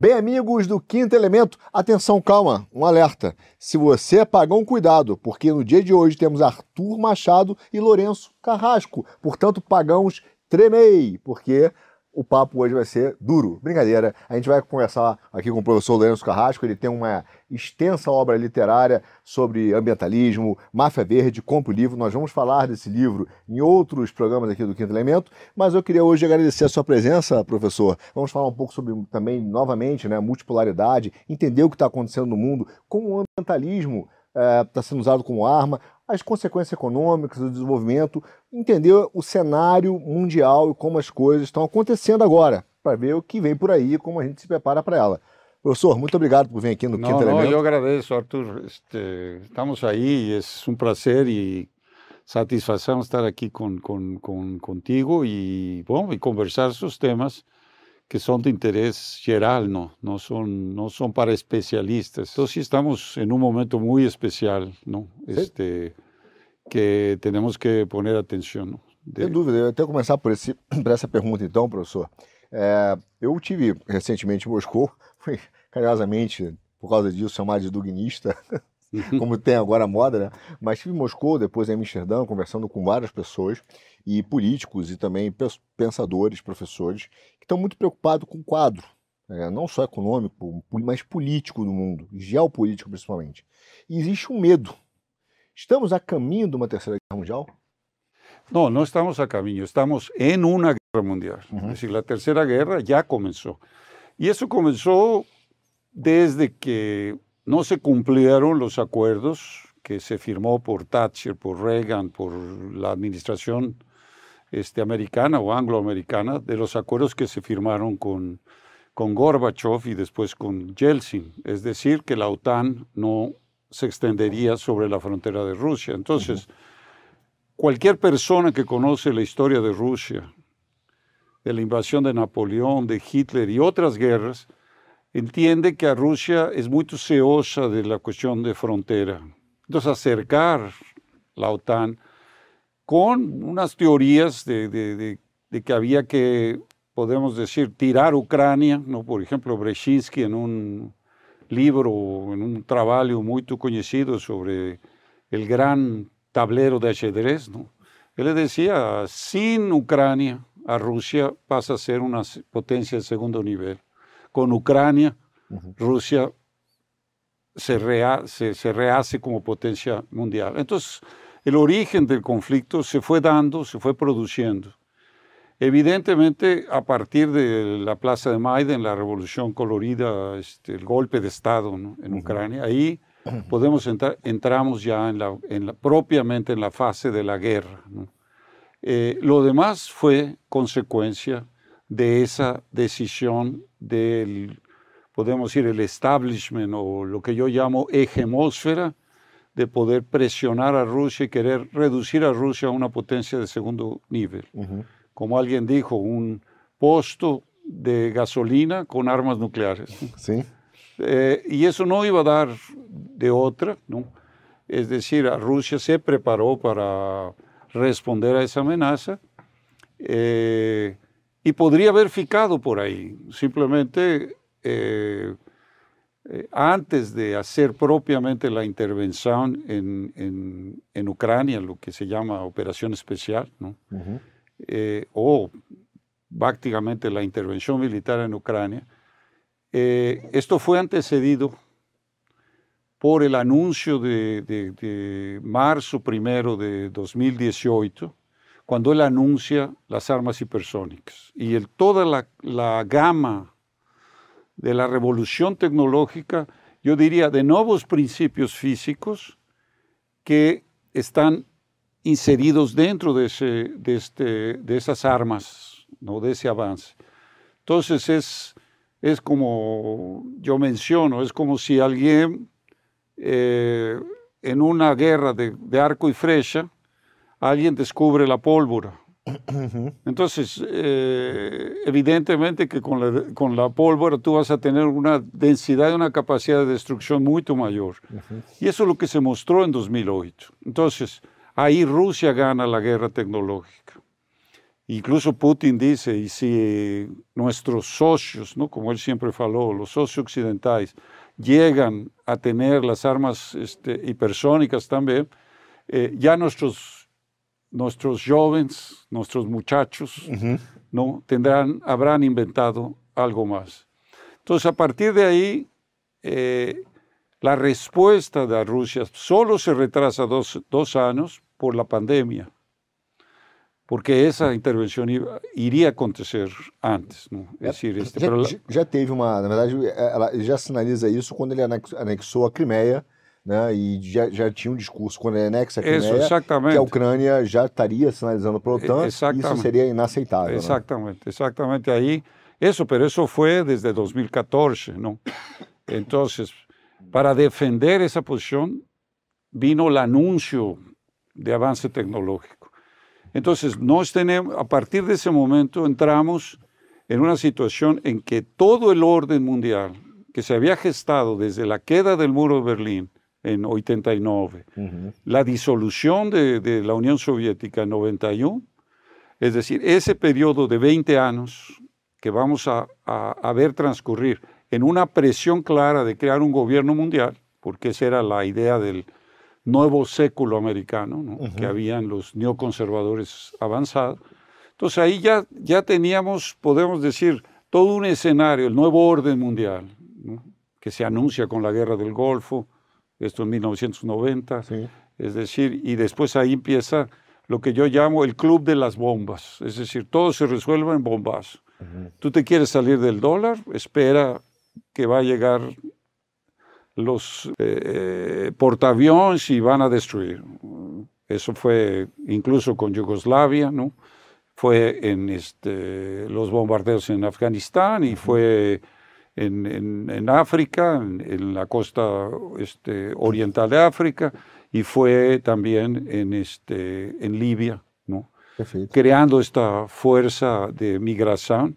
Bem, amigos do Quinto Elemento, atenção, calma, um alerta. Se você é pagão, cuidado, porque no dia de hoje temos Arthur Machado e Lourenço Carrasco. Portanto, pagãos, tremei, porque o papo hoje vai ser duro. Brincadeira. A gente vai conversar aqui com o professor Lourenço Carrasco. Ele tem uma extensa obra literária sobre ambientalismo, máfia verde, compra o livro. Nós vamos falar desse livro em outros programas aqui do Quinto Elemento, mas eu queria hoje agradecer a sua presença, professor. Vamos falar um pouco sobre também, novamente, né, multipolaridade, entender o que está acontecendo no mundo, como o ambientalismo está eh, sendo usado como arma, as consequências econômicas do desenvolvimento, entender o cenário mundial e como as coisas estão acontecendo agora, para ver o que vem por aí e como a gente se prepara para ela. Professor, muito obrigado por vir aqui no não, Quinto não, Elemento. Eu agradeço, Arthur. Este, estamos aí, é um prazer e satisfação estar aqui com, com, com, contigo e, bom, e conversar sobre temas que são de interesse geral, não, não são não são para especialistas. Então, estamos em um momento muito especial, não? Este que temos que poner atenção. Não? De... Sem dúvida. Eu até começar por, esse, por essa pergunta, então, professor. É, eu tive recentemente em Moscou, fui carinhosamente, por causa disso, chamado de dugnista, como tem agora a moda, né? Mas estive em Moscou, depois em Amsterdã, conversando com várias pessoas, e políticos e também pensadores, professores, estão muito preocupados com o quadro, é, não só econômico, mas político do mundo, geopolítico principalmente. E existe um medo. Estamos a caminho de uma terceira guerra mundial? Não, não estamos a caminho, estamos em uma guerra mundial. Uhum. Decir, a terceira guerra já começou. E isso começou desde que não se cumplieron os acordos que se firmó por Thatcher, por Reagan, por la administración este, americana o angloamericana de los acuerdos que se firmaron con, con Gorbachev y después con Yeltsin, es decir, que la OTAN no se extendería sobre la frontera de Rusia. Entonces, cualquier persona que conoce la historia de Rusia, de la invasión de Napoleón, de Hitler y otras guerras, entiende que a Rusia es muy ceosa de la cuestión de frontera. Entonces, acercar la OTAN con unas teorías de, que había que, podemos decir, tirar Ucrania, ¿no? por ejemplo, Brzezinski en un libro, en un trabajo muy conocido sobre el gran tablero de ajedrez, ¿no? él decía, sin Ucrania, a Rusia pasa a ser una potencia de segundo nivel. Con Ucrania, Rusia se, se, se rehace como potencia mundial. Entonces, el origen del conflicto se fue dando, se fue produciendo. Evidentemente, a partir de la Plaza de Maiden, la revolución colorida, este, el golpe de Estado en Ucrania, ahí podemos entrar, entramos ya en la, en la, propiamente en la fase de la guerra. Eh, lo demás fue consecuencia de esa decisión del, podemos decir, el establishment o lo que yo llamo hegemósfera, de poder presionar a Rusia y querer reducir a Rusia a una potencia de segundo nivel. Como alguien dijo, un posto de gasolina con armas nucleares. Sí. Eh, y eso no iba a dar de otra, ¿no? Es decir, Rusia se preparó para responder a esa amenaza eh, y podría haber ficado por ahí. Simplemente eh, eh, antes de hacer propiamente la intervención en, en, Ucrania, lo que se llama operación especial, ¿no? Eh, o prácticamente la intervención militar en Ucrania, eh, esto fue antecedido por el anuncio de, de, marzo primero de 2018, cuando él anuncia las armas hipersónicas. Y el, toda la, la gama de la revolución tecnológica, yo diría, de nuevos principios físicos que están inseridos dentro de, ese, de, este, de esas armas, ¿no? de ese avance. Entonces es, es como yo menciono, es como si alguien eh, en una guerra de, de arco y flecha, alguien descubre la pólvora entonces, eh, evidentemente que con la, con la, pólvora tú vas a tener una densidad y una capacidad de destrucción mucho mayor. Y eso es lo que se mostró en 2008. Entonces, ahí Rusia gana la guerra tecnológica. Incluso Putin dice, y si nuestros socios, ¿no? como él siempre faló, los socios occidentales, llegan a tener las armas este, hipersónicas también, eh, ya nuestros, nuestros jóvenes, nuestros muchachos, ¿no? Tendrán, habrán inventado algo más. Entonces, a partir de ahí, eh, la respuesta de Rusia solo se retrasa dos, dos años por la pandemia porque essa intervenção iria acontecer antes. Não? É, decir, este, já, já, teve uma, na verdade, ela já sinaliza isso quando ele anexou a Crimeia, né? E já, já tinha um discurso quando ele anexa a Crimeia, isso, que a Ucrânia já estaria sinalizando para a OTAN, exatamente. isso seria inaceitável. Exatamente, né? exatamente aí. Isso, pero isso foi desde 2014, não? Então, para defender essa posição, vino o anúncio de avanço tecnológico. Entonces, nos tenemos, a partir de ese momento entramos en una situación en que todo el orden mundial que se había gestado desde la queda del muro de Berlín en 89, la disolución de, la Unión Soviética en 91, es decir, ese periodo de 20 años que vamos a, a ver transcurrir en una presión clara de crear un gobierno mundial, porque esa era la idea del, nuevo século americano, que habían los neoconservadores avanzados. Entonces ahí ya, ya teníamos, podemos decir, todo un escenario, el nuevo orden mundial, que se anuncia con la guerra del Golfo, esto en 1990, es decir, y después ahí empieza lo que yo llamo el club de las bombas, es decir, todo se resuelve en bombas. Tú te quieres salir del dólar, espera que va a llegar los eh, portaaviones y van a destruir. Eso fue incluso con Yugoslavia, ¿no? Fue en este, los bombardeos en Afganistán y fue en, en, África, en, la costa este, oriental de África, y fue también en, este, en Libia, ¿no? creando esta fuerza de migración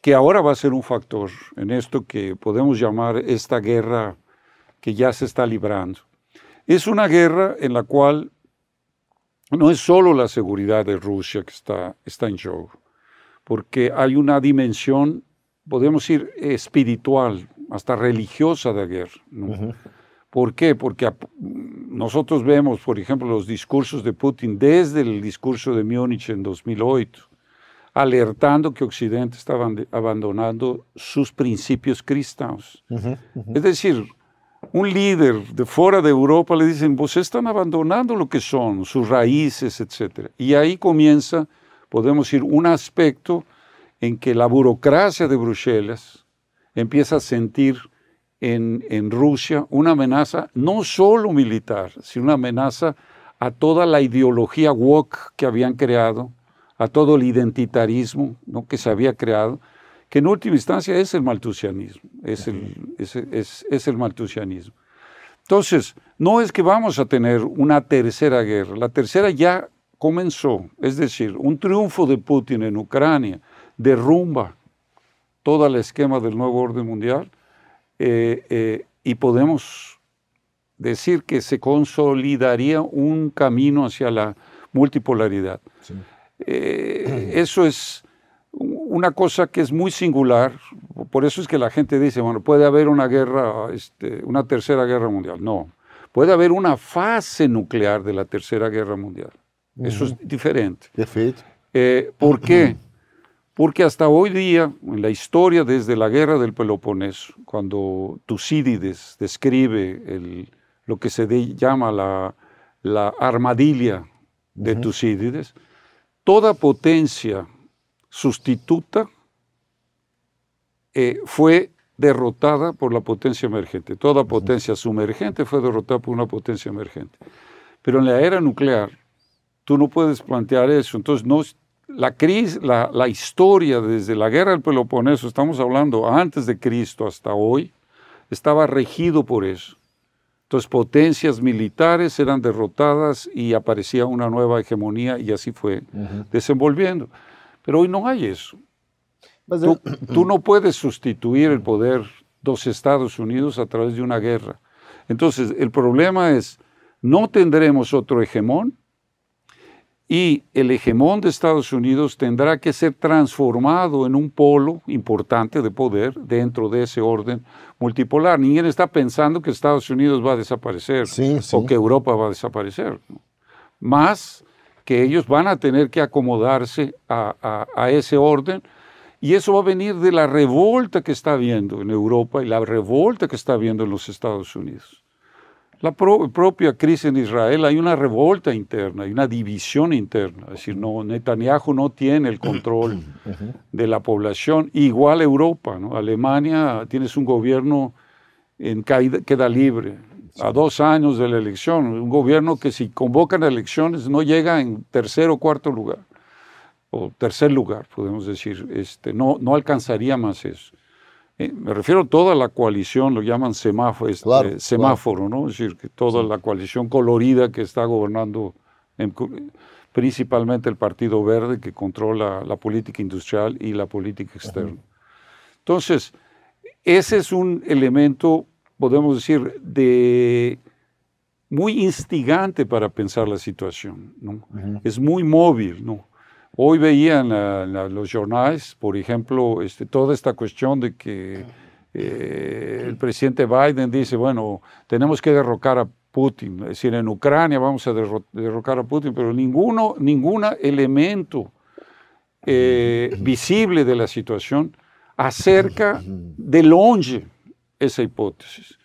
que ahora va a ser un factor en esto que podemos llamar esta guerra que ya se está librando. Es una guerra en la cual no es solo la seguridad de Rusia que está, está en juego, porque hay una dimensión, podemos decir, espiritual, hasta religiosa de guerra. ¿Por qué? Porque nosotros vemos, por ejemplo, los discursos de Putin desde el discurso de Múnich en 2008, alertando que Occidente estaba abandonando sus principios cristianos. Es decir, un líder de fuera de Europa le dicen, vos están abandonando lo que son, sus raíces, etc. Y ahí comienza, podemos decir, un aspecto en que la burocracia de Bruselas empieza a sentir en, en Rusia una amenaza no solo militar, sino una amenaza a toda la ideología woke que habían creado, a todo el identitarismo ¿no? que se había creado, que en última instancia es el maltusianismo, es el, es, el maltusianismo. Entonces, no es que vamos a tener una tercera guerra, la tercera ya comenzó, es decir, un triunfo de Putin en Ucrania derrumba todo el esquema del nuevo orden mundial eh, eh, y podemos decir que se consolidaría un camino hacia la multipolaridad. Eh, eso es una cosa que es muy singular, por eso es que la gente dice, bueno, puede haber una guerra, este, una tercera guerra mundial. No, puede haber una fase nuclear de la tercera guerra mundial. Eso es diferente. Eh, ¿Por qué? Porque hasta hoy día, en la historia desde la guerra del Peloponeso, cuando Tucídides describe lo que se llama la, la armadilla de Tucídides, toda potencia sustituta eh, fue derrotada por la potencia emergente. Toda potencia sumergente fue derrotada por una potencia emergente. Pero en la era nuclear, tú no puedes plantear eso. Entonces, no, la, crisis, la, la historia desde la guerra del Peloponeso, estamos hablando antes de Cristo hasta hoy, estaba regido por eso. Entonces, potencias militares eran derrotadas y aparecía una nueva hegemonía y así fue desenvolviendo. Pero hoy no hay eso. Tú, no puedes sustituir el poder de los Estados Unidos a través de una guerra. Entonces, el problema es, no tendremos otro hegemón y el hegemón de Estados Unidos tendrá que ser transformado en un polo importante de poder dentro de ese orden multipolar. Ninguém está pensando que Estados Unidos va a desaparecer Sim, sim. o que Europa va a desaparecer, ¿no? más que ellos van a tener que acomodarse a, a- a ese orden y eso va a venir de la revolta que está habiendo en Europa y la revolta que está habiendo en los Estados Unidos. La pro- propia crisis en Israel hay una revolta interna, hay una división interna. Es decir, no, Netanyahu no tiene el control de la población. Igual Europa, ¿no? Alemania tienes un gobierno en caída, queda libre. A dos años de la elección, un gobierno que si convocan elecciones no llega en tercer o cuarto lugar, o tercer lugar, podemos decir, este, no, no alcanzaría más eso. Eh, me refiero a toda la coalición, lo llaman semáforo, este, Claro, claro. semáforo, ¿no? Es decir, que toda la coalición colorida que está gobernando, en principalmente el Partido Verde, que controla la política industrial y la política externa. Entonces, ese es un elemento, podemos decir, de muy instigante para pensar la situación, ¿no? Es muy móvil, ¿no? Hoy veía en, la- en la- los jornales, por ejemplo, este, toda esta cuestión de que eh, el presidente Biden dice, bueno, tenemos que derrocar a Putin, es decir, en Ucrania vamos a derro- derrocar a Putin, pero ninguno, ningún elemento eh, visible de la situación acerca de longe esa hipótesis.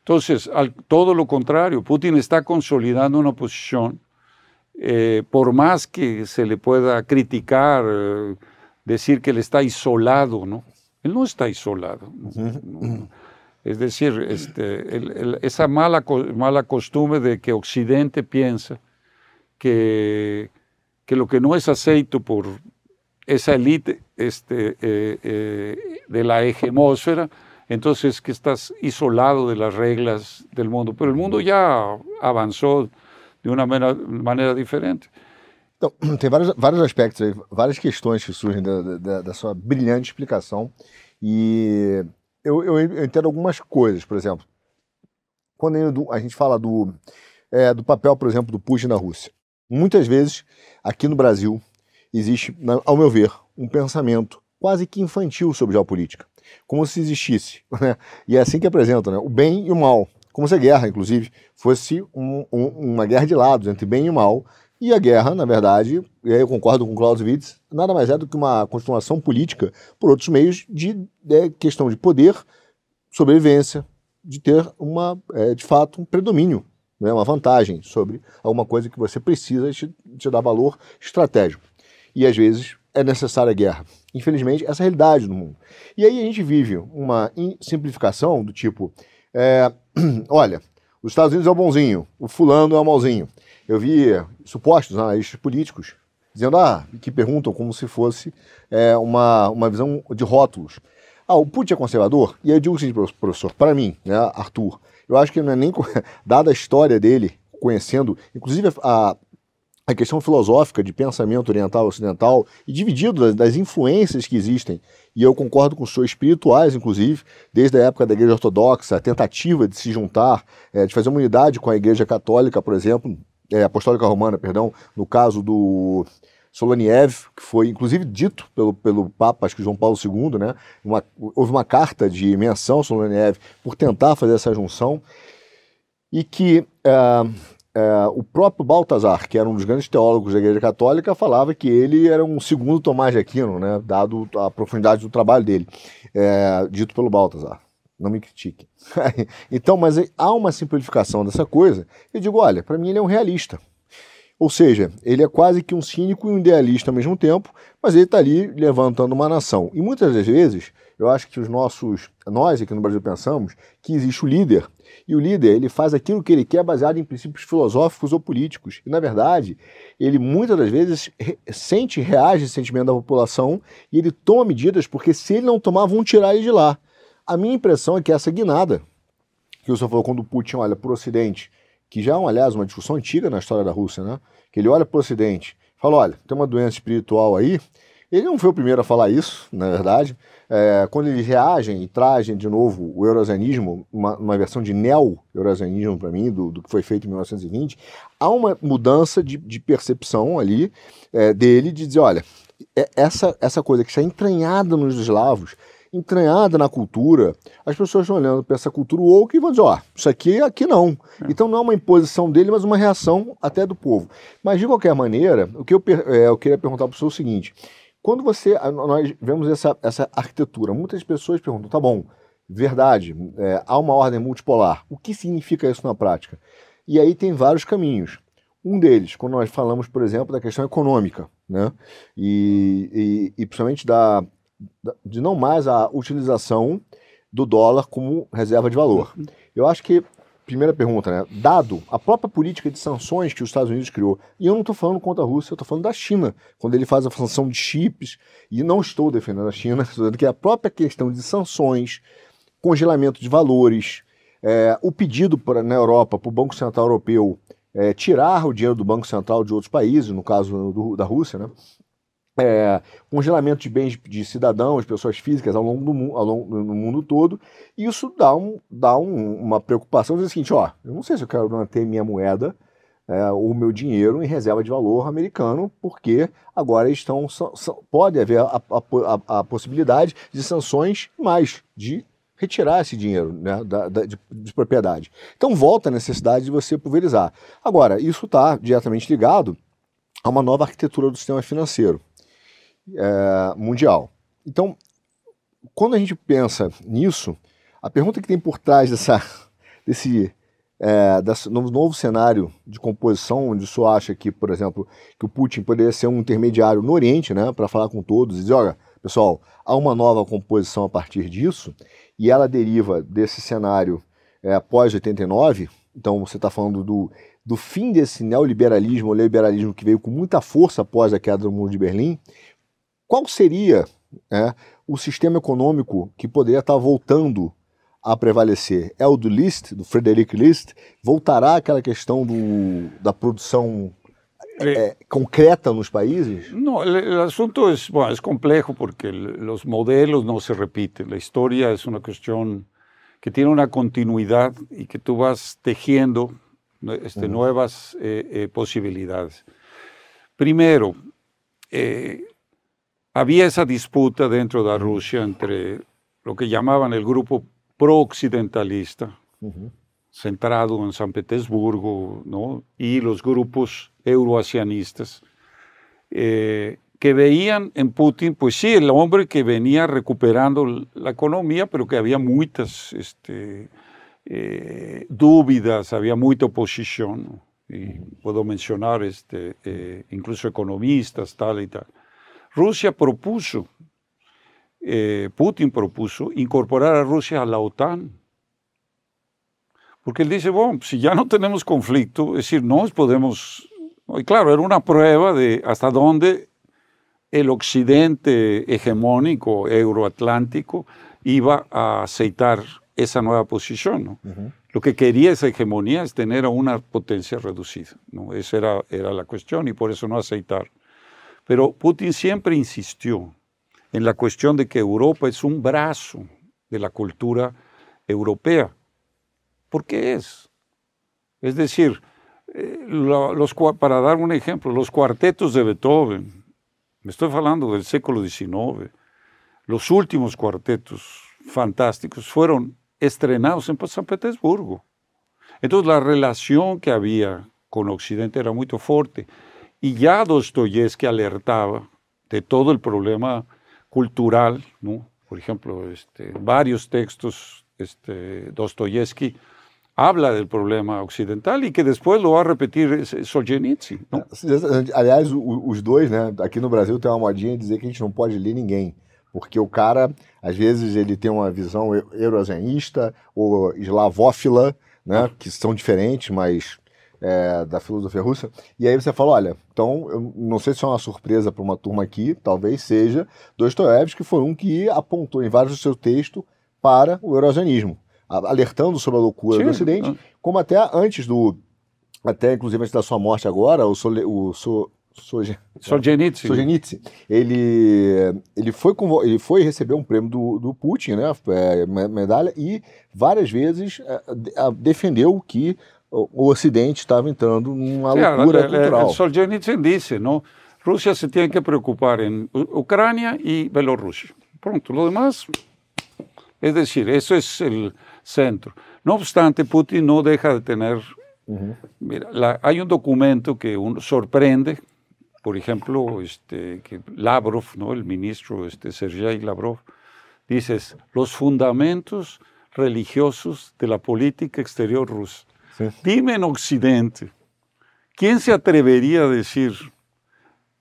Entonces, al- todo lo contrario, Putin está consolidando una posición, eh, por más que se le pueda criticar, eh, decir que él está isolado, ¿no? Él no está isolado. ¿no? No. Es decir, este, el- el- esa mala, mala costumbre de que Occidente piensa que, que lo que no es aceito por esa élite este, eh, eh, de la hegemósfera, entonces que estás isolado de las reglas del mundo. Pero el mundo ya avanzó de uma maneira, maneira diferente. Então, tem vários, vários aspectos aí, várias questões que surgem da, da- da sua brilhante explicação. E eu, eu, eu entendo algumas coisas, por exemplo, quando a gente fala do, é, do papel, por exemplo, do Putin na Rússia. Muitas vezes, aqui no Brasil, existe, ao meu ver, um pensamento quase que infantil sobre geopolítica. Como se existisse, né? e é assim que apresentam, né? o bem e o mal. Como se a guerra, inclusive, fosse um- um- uma guerra de lados entre bem e mal, e a guerra, na verdade, e aí eu concordo com Clausewitz, nada mais é do que uma continuação política por outros meios de, de questão de poder, sobrevivência, de ter uma, é, de fato, um predomínio, né, uma vantagem sobre alguma coisa que você precisa te, te dar valor estratégico. E às vezes é necessária a guerra. Infelizmente, essa é a realidade do mundo. E aí a gente vive uma simplificação do tipo: é, olha, os Estados Unidos é o bonzinho, o fulano é o malzinho. Eu vi supostos analistas políticos dizendo, ah, que perguntam como se fosse é, uma, uma visão de rótulos. Ah, o Putin é conservador? E eu digo o seguinte, professor, para mim, né, Arthur, eu acho que não é nem, dada a história dele, conhecendo, inclusive a, a questão filosófica de pensamento oriental e ocidental, e dividido das, das influências que existem, e eu concordo com os seus espirituais, inclusive, desde a época da Igreja Ortodoxa, a tentativa de se juntar, eh, de fazer uma unidade com a Igreja Católica, por exemplo, eh, Apostólica Romana, perdão, no caso do Soloniev, que foi inclusive dito pelo, pelo Papa, acho que João Paulo II, né? Uma- houve uma carta de menção Soloniev por tentar fazer essa junção, e que ah, ah, o próprio Baltazar, que era um dos grandes teólogos da Igreja Católica, falava que ele era um segundo Tomás de Aquino, né? Dado a profundidade do trabalho dele, eh, dito pelo Baltazar. Não me critique. então, mas há uma simplificação dessa coisa. Eu digo, olha, para mim ele é um realista. Ou seja, ele é quase que um cínico e um idealista ao mesmo tempo, mas ele está ali levantando uma nação. E muitas das vezes, eu acho que os nossos, nós aqui no Brasil pensamos que existe o líder. E o líder, ele faz aquilo que ele quer baseado em princípios filosóficos ou políticos. E, na verdade, ele muitas das vezes sente, reage esse sentimento da população e ele toma medidas porque se ele não tomar, vão tirar ele de lá. A minha impressão é que essa guinada, que o senhor falou quando o Putin olha para o Ocidente, que já é, aliás, uma discussão antiga na história da Rússia, né? Que ele olha para o Ocidente, fala, olha, tem uma doença espiritual aí. Ele não foi o primeiro a falar isso, na verdade. É, quando eles reagem e trazem de novo o eurasianismo, uma, uma versão de neo-eurasianismo para mim, do, do, que foi feito em 1920, há uma mudança de, de percepção ali é, dele de dizer, olha, é, essa, essa coisa que está entranhada nos eslavos, entranhada na cultura, as pessoas estão olhando para essa cultura woke e vão dizer, ó, oh, isso aqui, aqui não. É. Então não é uma imposição dele, mas uma reação até do povo. Mas de qualquer maneira, o que eu, é, eu queria perguntar para o senhor é o seguinte, quando você, nós vemos essa, essa arquitetura, muitas pessoas perguntam, tá bom, verdade, é, há uma ordem multipolar, o que significa isso na prática? E aí tem vários caminhos. Um deles, quando nós falamos, por exemplo, da questão econômica, né? e, e, e principalmente da, de não mais a utilização do dólar como reserva de valor. Uhum. Eu acho que, primeira pergunta, né? Dado a própria política de sanções que os Estados Unidos criou, e eu não estou falando contra a Rússia, eu estou falando da China, quando ele faz a sanção de chips, e não estou defendendo a China, estou dizendo que a própria questão de sanções, congelamento de valores, é, o pedido pra, na Europa para o Banco Central Europeu é, tirar o dinheiro do Banco Central de outros países, no caso do, da Rússia, né? É, congelamento de bens de cidadãos, pessoas físicas ao longo do ao longo, no mundo todo, e isso dá, um, dá um, uma preocupação, diz o seguinte, ó, eu não sei se eu quero manter minha moeda é, ou meu dinheiro em reserva de valor americano, porque agora estão, pode haver a, a, a, possibilidade de sanções mais, de retirar esse dinheiro né, da, da de, de, propriedade. Então volta a necessidade de você pulverizar. Agora, isso está diretamente ligado a uma nova arquitetura do sistema financeiro é, mundial. Então, quando a gente pensa nisso, a pergunta que tem por trás dessa, desse, é, desse novo, cenário de composição, onde o senhor acha que, por exemplo, que o Putin poderia ser um intermediário no Oriente, né, para falar com todos e dizer, olha, pessoal, há uma nova composição a partir disso, e ela deriva desse cenário é, pós-89, então você está falando do, do fim desse neoliberalismo, o liberalismo que veio com muita força após a queda do muro de Berlim, qual seria é, o sistema econômico que poderia estar voltando a prevalecer? É o do List, do Frederic List? Voltará aquela questão do, da produção é, concreta nos países? No, o assunto é bueno, es complejo porque os modelos não se repetem. A história é uma questão que tem uma continuidade e que tu vas tejiendo este, nuevas eh, eh, posibilidades. Primero, eh, había esa disputa dentro de Rusia entre lo que llamaban el grupo pro-occidentalista, centrado en San Petersburgo, ¿no? y los grupos euroasianistas, eh, que veían en Putin, pues sí, el hombre que venía recuperando la economía, pero que había muchas este, eh, dudas, había mucha oposición, y puedo mencionar este, eh, incluso economistas, tal y tal. Rusia propuso, eh, Putin propuso incorporar a Rusia a la OTAN. Porque él dice, bueno, si ya no tenemos conflicto, es decir, no podemos... Y claro, era una prueba de hasta dónde el occidente hegemónico, euroatlántico, iba a aceitar esa nueva posición. Lo que quería esa hegemonía es tener una potencia reducida. ¿no? Esa era, era la cuestión y por eso no aceitar. Pero Putin siempre insistió en la cuestión de que Europa es un brazo de la cultura europea. ¿Por qué es? Es decir, eh, para dar un ejemplo, los cuartetos de Beethoven, me estoy hablando del siglo XIX, los últimos cuartetos fantásticos fueron estrenados en San Petersburgo. Entonces la relación que había con Occidente era muy fuerte. Y ya Dostoyevsky alertaba de todo el problema cultural, ¿no? Por ejemplo, este, varios textos, este, Dostoyevsky habla del problema occidental e que depois lo vai repetir Solzhenitsyn. Não? Aliás, os dois, né? Aqui no Brasil tem uma modinha de dizer que a gente não pode ler ninguém. Porque o cara, às vezes, ele tem uma visão euroasianista ou eslavófila, né? Que são diferentes, mas é, da filosofia russa. E aí você fala, olha, então eu não sei se é uma surpresa para uma turma aqui, talvez seja Dostoiévski, que foi um que apontou em vários do seu texto para o eurasianismo, alertando sobre a loucura Sim. do Ocidente, como até antes do, até inclusive antes da sua morte agora, o, Sole, o so, Soje- Solzhenitsyn. Solzhenitsyn, ele, ele, foi, convo- ele foi receber um prêmio do, do Putin, né, é, me- medalha, e várias vezes é, defendeu que o, o Ocidente estava entrando numa loucura el- cultural. Solzhenitsyn dice, ¿no? Rusia se tiene que preocupar en U- Ucrania y Bielorrusia. Pronto, lo demás, es decir, eso es el centro. No obstante, Putin no deja de tener, mira, la- hay un documento que uno sorprende, por ejemplo, este, que Lavrov, ¿no? el ministro este, Sergei Lavrov, dices, los fundamentos religiosos de la política exterior rusa. Sí. Dime en Occidente, ¿quién se atrevería a decir,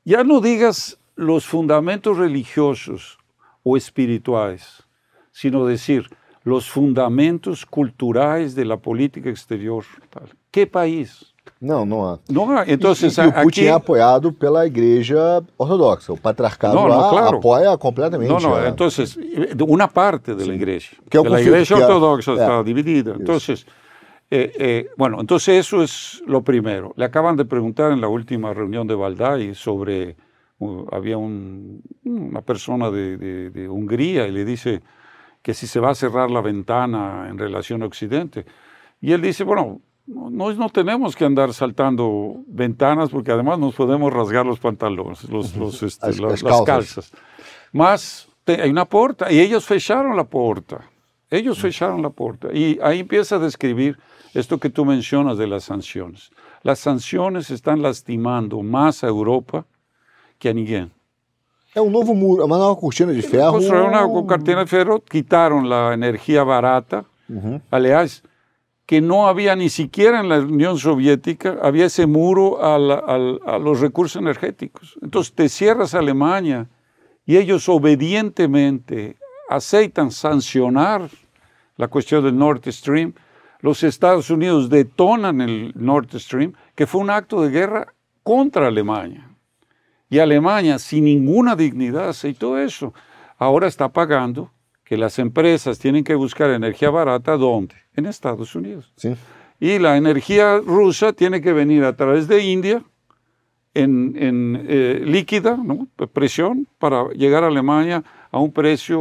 ya no digas los fundamentos religiosos o espirituales, sino decir los fundamentos culturales de la política exterior? tal? ¿Qué país? Não, não há. No, hay. entonces e, e o Putin aquí, é apoiado pela igreja ortodoxa. O patriarcado no, lá claro. apoia completamente. No, no, a- entonces, eh, una parte de la iglesia. Que é o conflito, que é- ortodoxa é. está dividida. Entonces, eh, eh, bueno, entonces eso es lo primero. Le acaban de preguntar en la última reunión de Valdai sobre, uh, había un- una persona de, de- de Hungría y le dice que si se va a cerrar la ventana en relación a Occidente. Y él dice, bueno, no, no tenemos que andar saltando ventanas porque además nos podemos rasgar los pantalones, los, los, este, Las- las- las calzas. Mas te- hay una puerta y ellos fecharon la puerta. Ellos fecharon la puerta. Y ahí empieza a describir esto que tú mencionas de las sanciones. Las sanciones están lastimando más a Europa que a ninguém. É um novo muro, uma nova cortina de ferro. Construyeron una cartera de ferro, quitaron la energía barata. Aliás, que no había ni siquiera en la Unión Soviética, había ese muro a, al- a los recursos energéticos. Entonces te cierras a Alemania y ellos obedientemente aceitan sancionar la cuestión del Nord Stream. Los Estados Unidos detonan el Nord Stream, que fue un acto de guerra contra Alemania. Y Alemania, sin ninguna dignidad, aceitó eso. Ahora está pagando que las empresas tienen que buscar energía barata, ¿dónde? En Estados Unidos. Sim. Y la energía rusa tiene que venir a través de India en, en, eh, líquida, ¿no? presión, para llegar a Alemania a un precio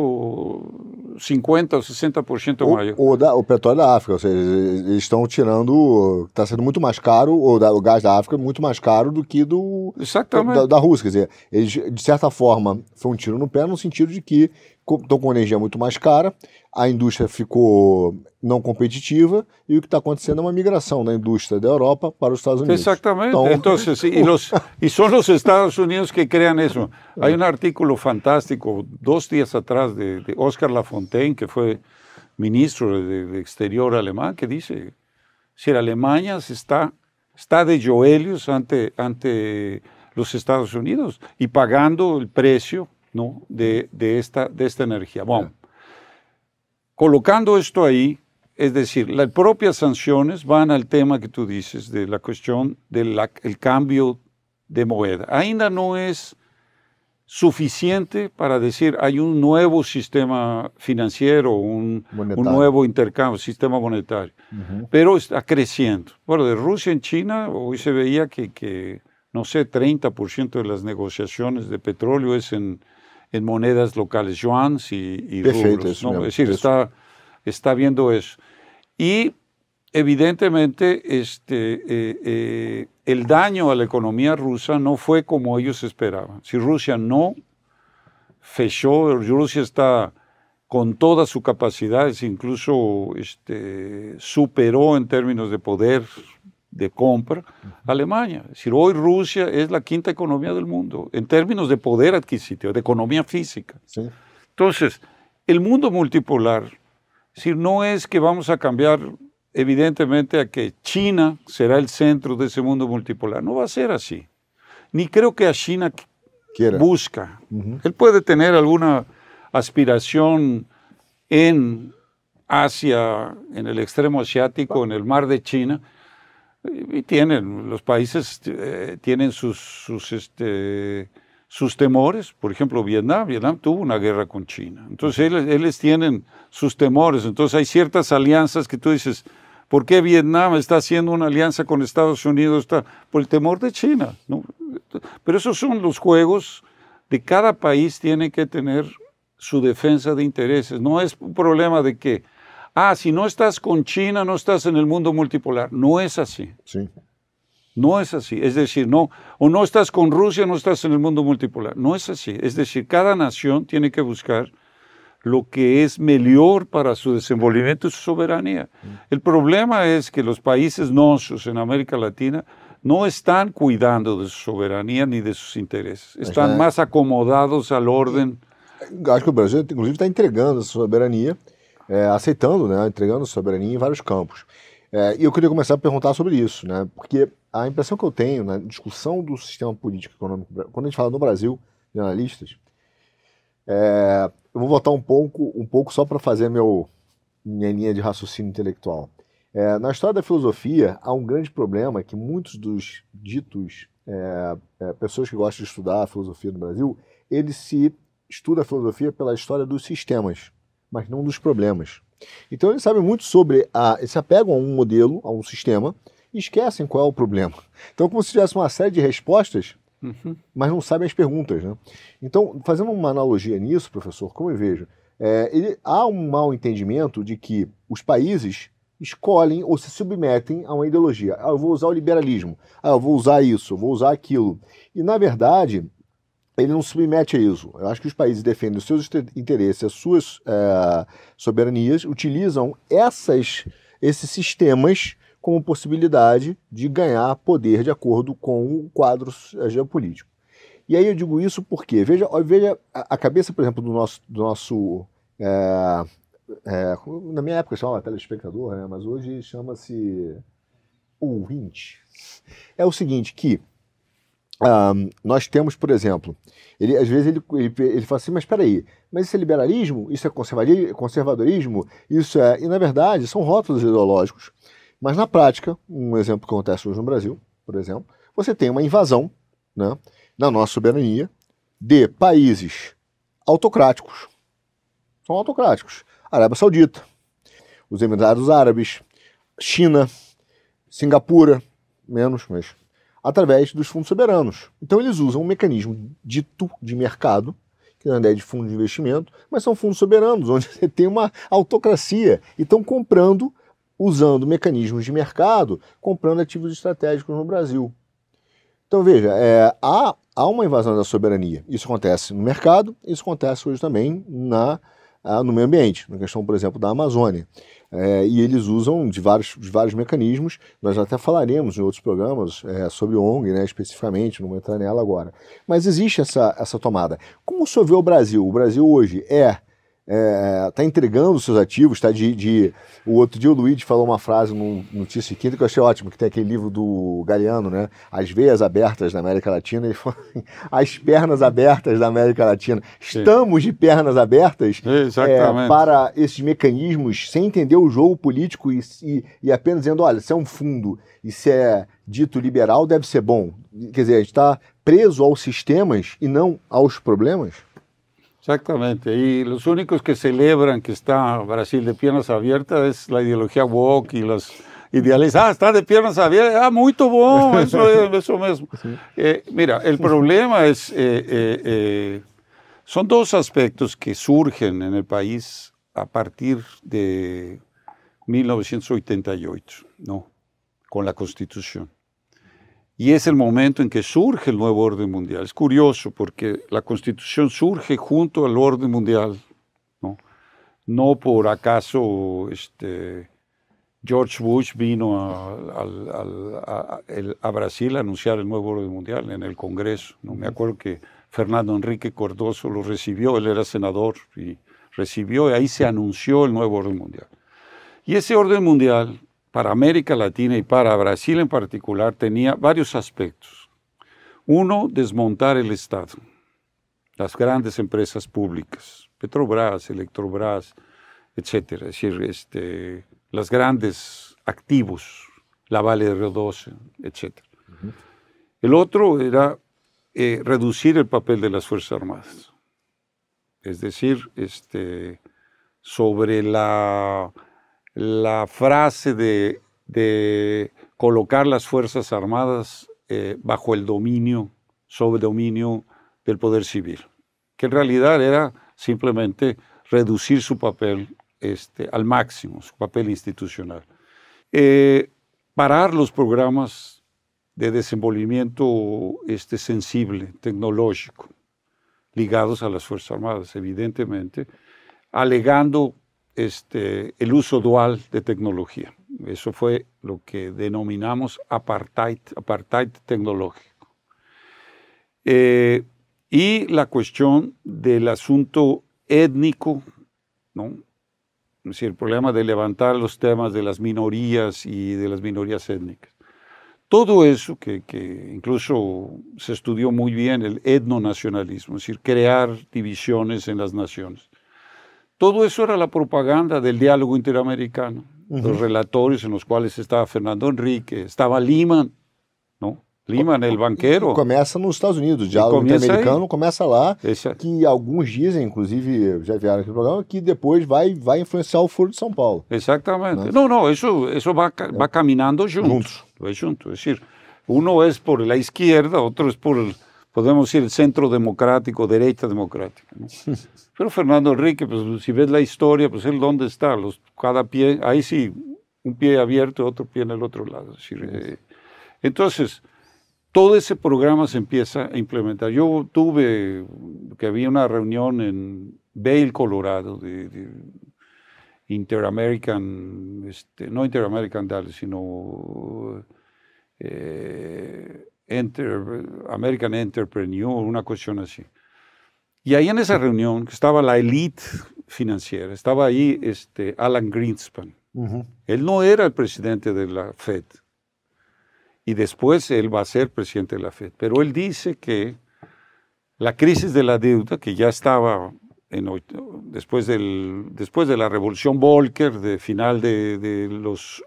50 o 60% mayor. O, o, da- o petróleo da África, ou seja, eles estão tirando. Está sendo muito mais caro, o, da- o gás da África é muito mais caro do que do da, da Rússia. Quer dizer, eles, de certa forma, foi um tiro no pé, no sentido de que estão com energia muito mais cara, a indústria ficou não competitiva e o que está acontecendo é uma migração da indústria da Europa para os Estados Unidos. Exactamente. Então, Entonces, y, los, y son los Estados Unidos que crean eso. Hay un artículo fantástico dos días atrás de, de Oscar Lafontaine, que fue ministro de, de Exterior alemán, que dice, si Alemania se está, está de Joelius ante, ante los Estados Unidos y pagando el precio ¿no? de, de esta, de esta energía. Bueno, colocando esto ahí, es decir, las propias sanciones van al tema que tú dices de la cuestión del cambio de moneda. Ainda no es suficiente para decir hay un nuevo sistema financiero, un, un nuevo intercambio, sistema monetario, pero está creciendo. Bueno, de Rusia en China hoy se veía que, que no sé, 30% de las negociaciones de petróleo es en, en monedas locales, yuans y, y rublos, ¿no? Es decir, está, está viendo eso. Y evidentemente este, eh, eh, el daño a la economía rusa no fue como ellos esperaban. Si Rusia no fechó, Rusia está con toda su capacidad, incluso este, superó en términos de poder de compra Alemania. Es decir, hoy Rusia es la quinta economía del mundo en términos de poder adquisitivo, de economía física. Sim. Entonces, el mundo multipolar, es decir, no es que vamos a cambiar evidentemente a que China será el centro de ese mundo multipolar. No va a ser así. Ni creo que a China Queira. busca. Él puede tener alguna aspiración en Asia, en el extremo asiático, en el mar de China, y tienen, los países eh, tienen sus, sus, este, sus temores. Por ejemplo, Vietnam, Vietnam tuvo una guerra con China. Entonces, ellos, ellos tienen sus temores. Entonces, hay ciertas alianzas que tú dices, ¿por qué Vietnam está haciendo una alianza con Estados Unidos? Está, por el temor de China. ¿no? Pero esos son los juegos de cada país tiene que tener su defensa de intereses. No es un problema de que, ah, si no estás con China, no estás en el mundo multipolar. No es así. Sí. No es así. Es decir, no, o no estás con Rusia, no estás en el mundo multipolar. No es así. Es decir, cada nación tiene que buscar lo que es mejor para su desenvolvimiento y su soberanía. El problema es que los países nuestros en América Latina no están cuidando de su soberanía ni de sus intereses. Están más acomodados al orden. Acho que o Brasil, inclusive, está entregando essa soberania, é, aceitando, né, entregando soberania em vários campos. É, e eu queria começar a perguntar sobre isso, né, porque a impressão que eu tenho na discussão do sistema político econômico, quando a gente fala no Brasil, de analistas, é, eu vou voltar um pouco, um pouco só para fazer meu, minha linha de raciocínio intelectual. É, na história da filosofia, há um grande problema que muitos dos ditos é, é, pessoas que gostam de estudar a filosofia no Brasil, eles se estudam a filosofia pela história dos sistemas, mas não dos problemas. Então eles sabem muito sobre a, eles se apegam a um modelo, a um sistema, e esquecem qual é o problema. Então, como se tivesse uma série de respostas, uhum. mas não sabem as perguntas. Né? Então, fazendo uma analogia nisso, professor, como eu vejo, é, ele, há um mal entendimento de que os países escolhem ou se submetem a uma ideologia. Ah, eu vou usar o liberalismo. Ah, eu vou usar isso, eu vou usar aquilo. E, na verdade, ele não se submete a isso. Eu acho que os países defendem os seus interesses, as suas é, soberanias, utilizam essas, esses sistemas como possibilidade de ganhar poder de acordo com o quadro eh, geopolítico. E aí eu digo isso porque, veja, veja a cabeça, por exemplo, do nosso, do nosso é, é, na minha época chamava telespectador, né, mas hoje chama-se ouvinte. É o seguinte, que um, nós temos, por exemplo, ele, às vezes ele, ele, ele fala assim, mas espera aí, mas isso é liberalismo? Isso é conservadorismo? Isso é... E, na verdade, são rótulos ideológicos mas na prática, um exemplo que acontece hoje no Brasil, por exemplo, você tem uma invasão né, na nossa soberania de países autocráticos. São autocráticos. Arábia Saudita, os Emirados Árabes, China, Singapura, menos, mas através dos fundos soberanos. Então eles usam um mecanismo dito de mercado, que não é de fundo de investimento, mas são fundos soberanos, onde você tem uma autocracia e estão comprando usando mecanismos de mercado, comprando ativos estratégicos no Brasil. Então veja, é, há, há uma invasão da soberania. Isso acontece no mercado, isso acontece hoje também na, no meio ambiente, na questão, por exemplo, da Amazônia. É, e eles usam de vários, de vários mecanismos, nós até falaremos em outros programas é, sobre ONG, né, especificamente, não vou entrar nela agora. Mas existe essa, essa tomada. Como o senhor vê o Brasil? O Brasil hoje é está é, tá entregando seus ativos, tá de, de, O outro dia o Luiz falou uma frase no Notícia Quinta que eu achei ótimo, que tem aquele livro do Galeano, né? As veias abertas da América Latina, ele falou assim, as pernas abertas da América Latina. Estamos de pernas abertas é, para esses mecanismos, sem entender o jogo político e, e, e apenas dizendo, olha, se é um fundo e se é dito liberal, deve ser bom. Quer dizer, a gente está preso aos sistemas e não aos problemas? Exactamente, y los únicos que celebran que está Brasil de piernas abiertas es la ideología woke y los ideales, ah, está de piernas abiertas, ah, muy bom, eso, eso mismo. Eh, mira, el problema es, eh, eh, son dos aspectos que surgen en el país a partir de 1988, ¿no? Con la Constitución. Y es el momento en que surge el nuevo orden mundial. Es curioso porque la constitución surge junto al orden mundial, no, no por acaso este, George Bush vino a, Brasil a anunciar el nuevo orden mundial en el Congreso. ¿no? Me acuerdo que Fernando Enrique Cordoso lo recibió, él era senador y recibió y ahí se anunció el nuevo orden mundial. Y ese orden mundial para América Latina y para Brasil en particular tenía varios aspectos. Uno, desmontar el Estado, las grandes empresas públicas, Petrobras, Electrobras, etcétera, es decir, este, los grandes activos, la Vale de Río 12, etcétera. El otro era eh, reducir el papel de las Fuerzas Armadas, es decir, este, sobre la la frase de, colocar las Fuerzas Armadas eh, bajo el dominio sobre dominio del poder civil, que en realidad era simplemente reducir su papel este, al máximo, su papel institucional. Eh, parar los programas de desenvolvimiento este, sensible, tecnológico, ligados a las Fuerzas Armadas, evidentemente, alegando este, el uso dual de tecnología. Eso fue lo que denominamos apartheid, apartheid tecnológico. Eh, y la cuestión del asunto étnico, ¿no? Decir, el problema de levantar los temas de las minorías y de las minorías étnicas. Todo eso que, que incluso se estudió muy bien, el etnonacionalismo, es decir, crear divisiones en las naciones. Todo eso era la propaganda del diálogo interamericano, los relatorios en los cuales estaba Fernando Enrique, estaba Lima, ¿no? Lima, el banqueiro. Começa nos Estados Unidos, o diálogo começa interamericano começa lá, Esse- que alguns dizem, inclusive já vieram aqui no programa, que depois vai, vai influenciar o Foro de São Paulo. Exactamente. No, no, eso, eso va, ca- va caminando juntos. Va junto. Es decir, uno es por la izquierda, otro es por, el, podemos decir, el centro democrático, derecha democrática. ¿no? Pero Fernando Enrique, pues si ves la historia, pues él dónde está, los, cada pie, ahí sí, un pie abierto, otro pie en el otro lado. Decir, eh, entonces, todo ese programa se empieza a implementar. Yo tuve, que había una reunión en Vail, Colorado, de, de Interamerican, este, no Interamerican Dallas, sino eh, Enter- American Entrepreneur, una cuestión así. Y ahí en esa reunión, estaba la elite financiera, estaba ahí este, Alan Greenspan. Él no era el presidente de la Fed. Y después él va a ser presidente de la Fed. Pero él dice que la crisis de la deuda, que ya estaba en después, del, después de la revolución Volcker, de final de, de los,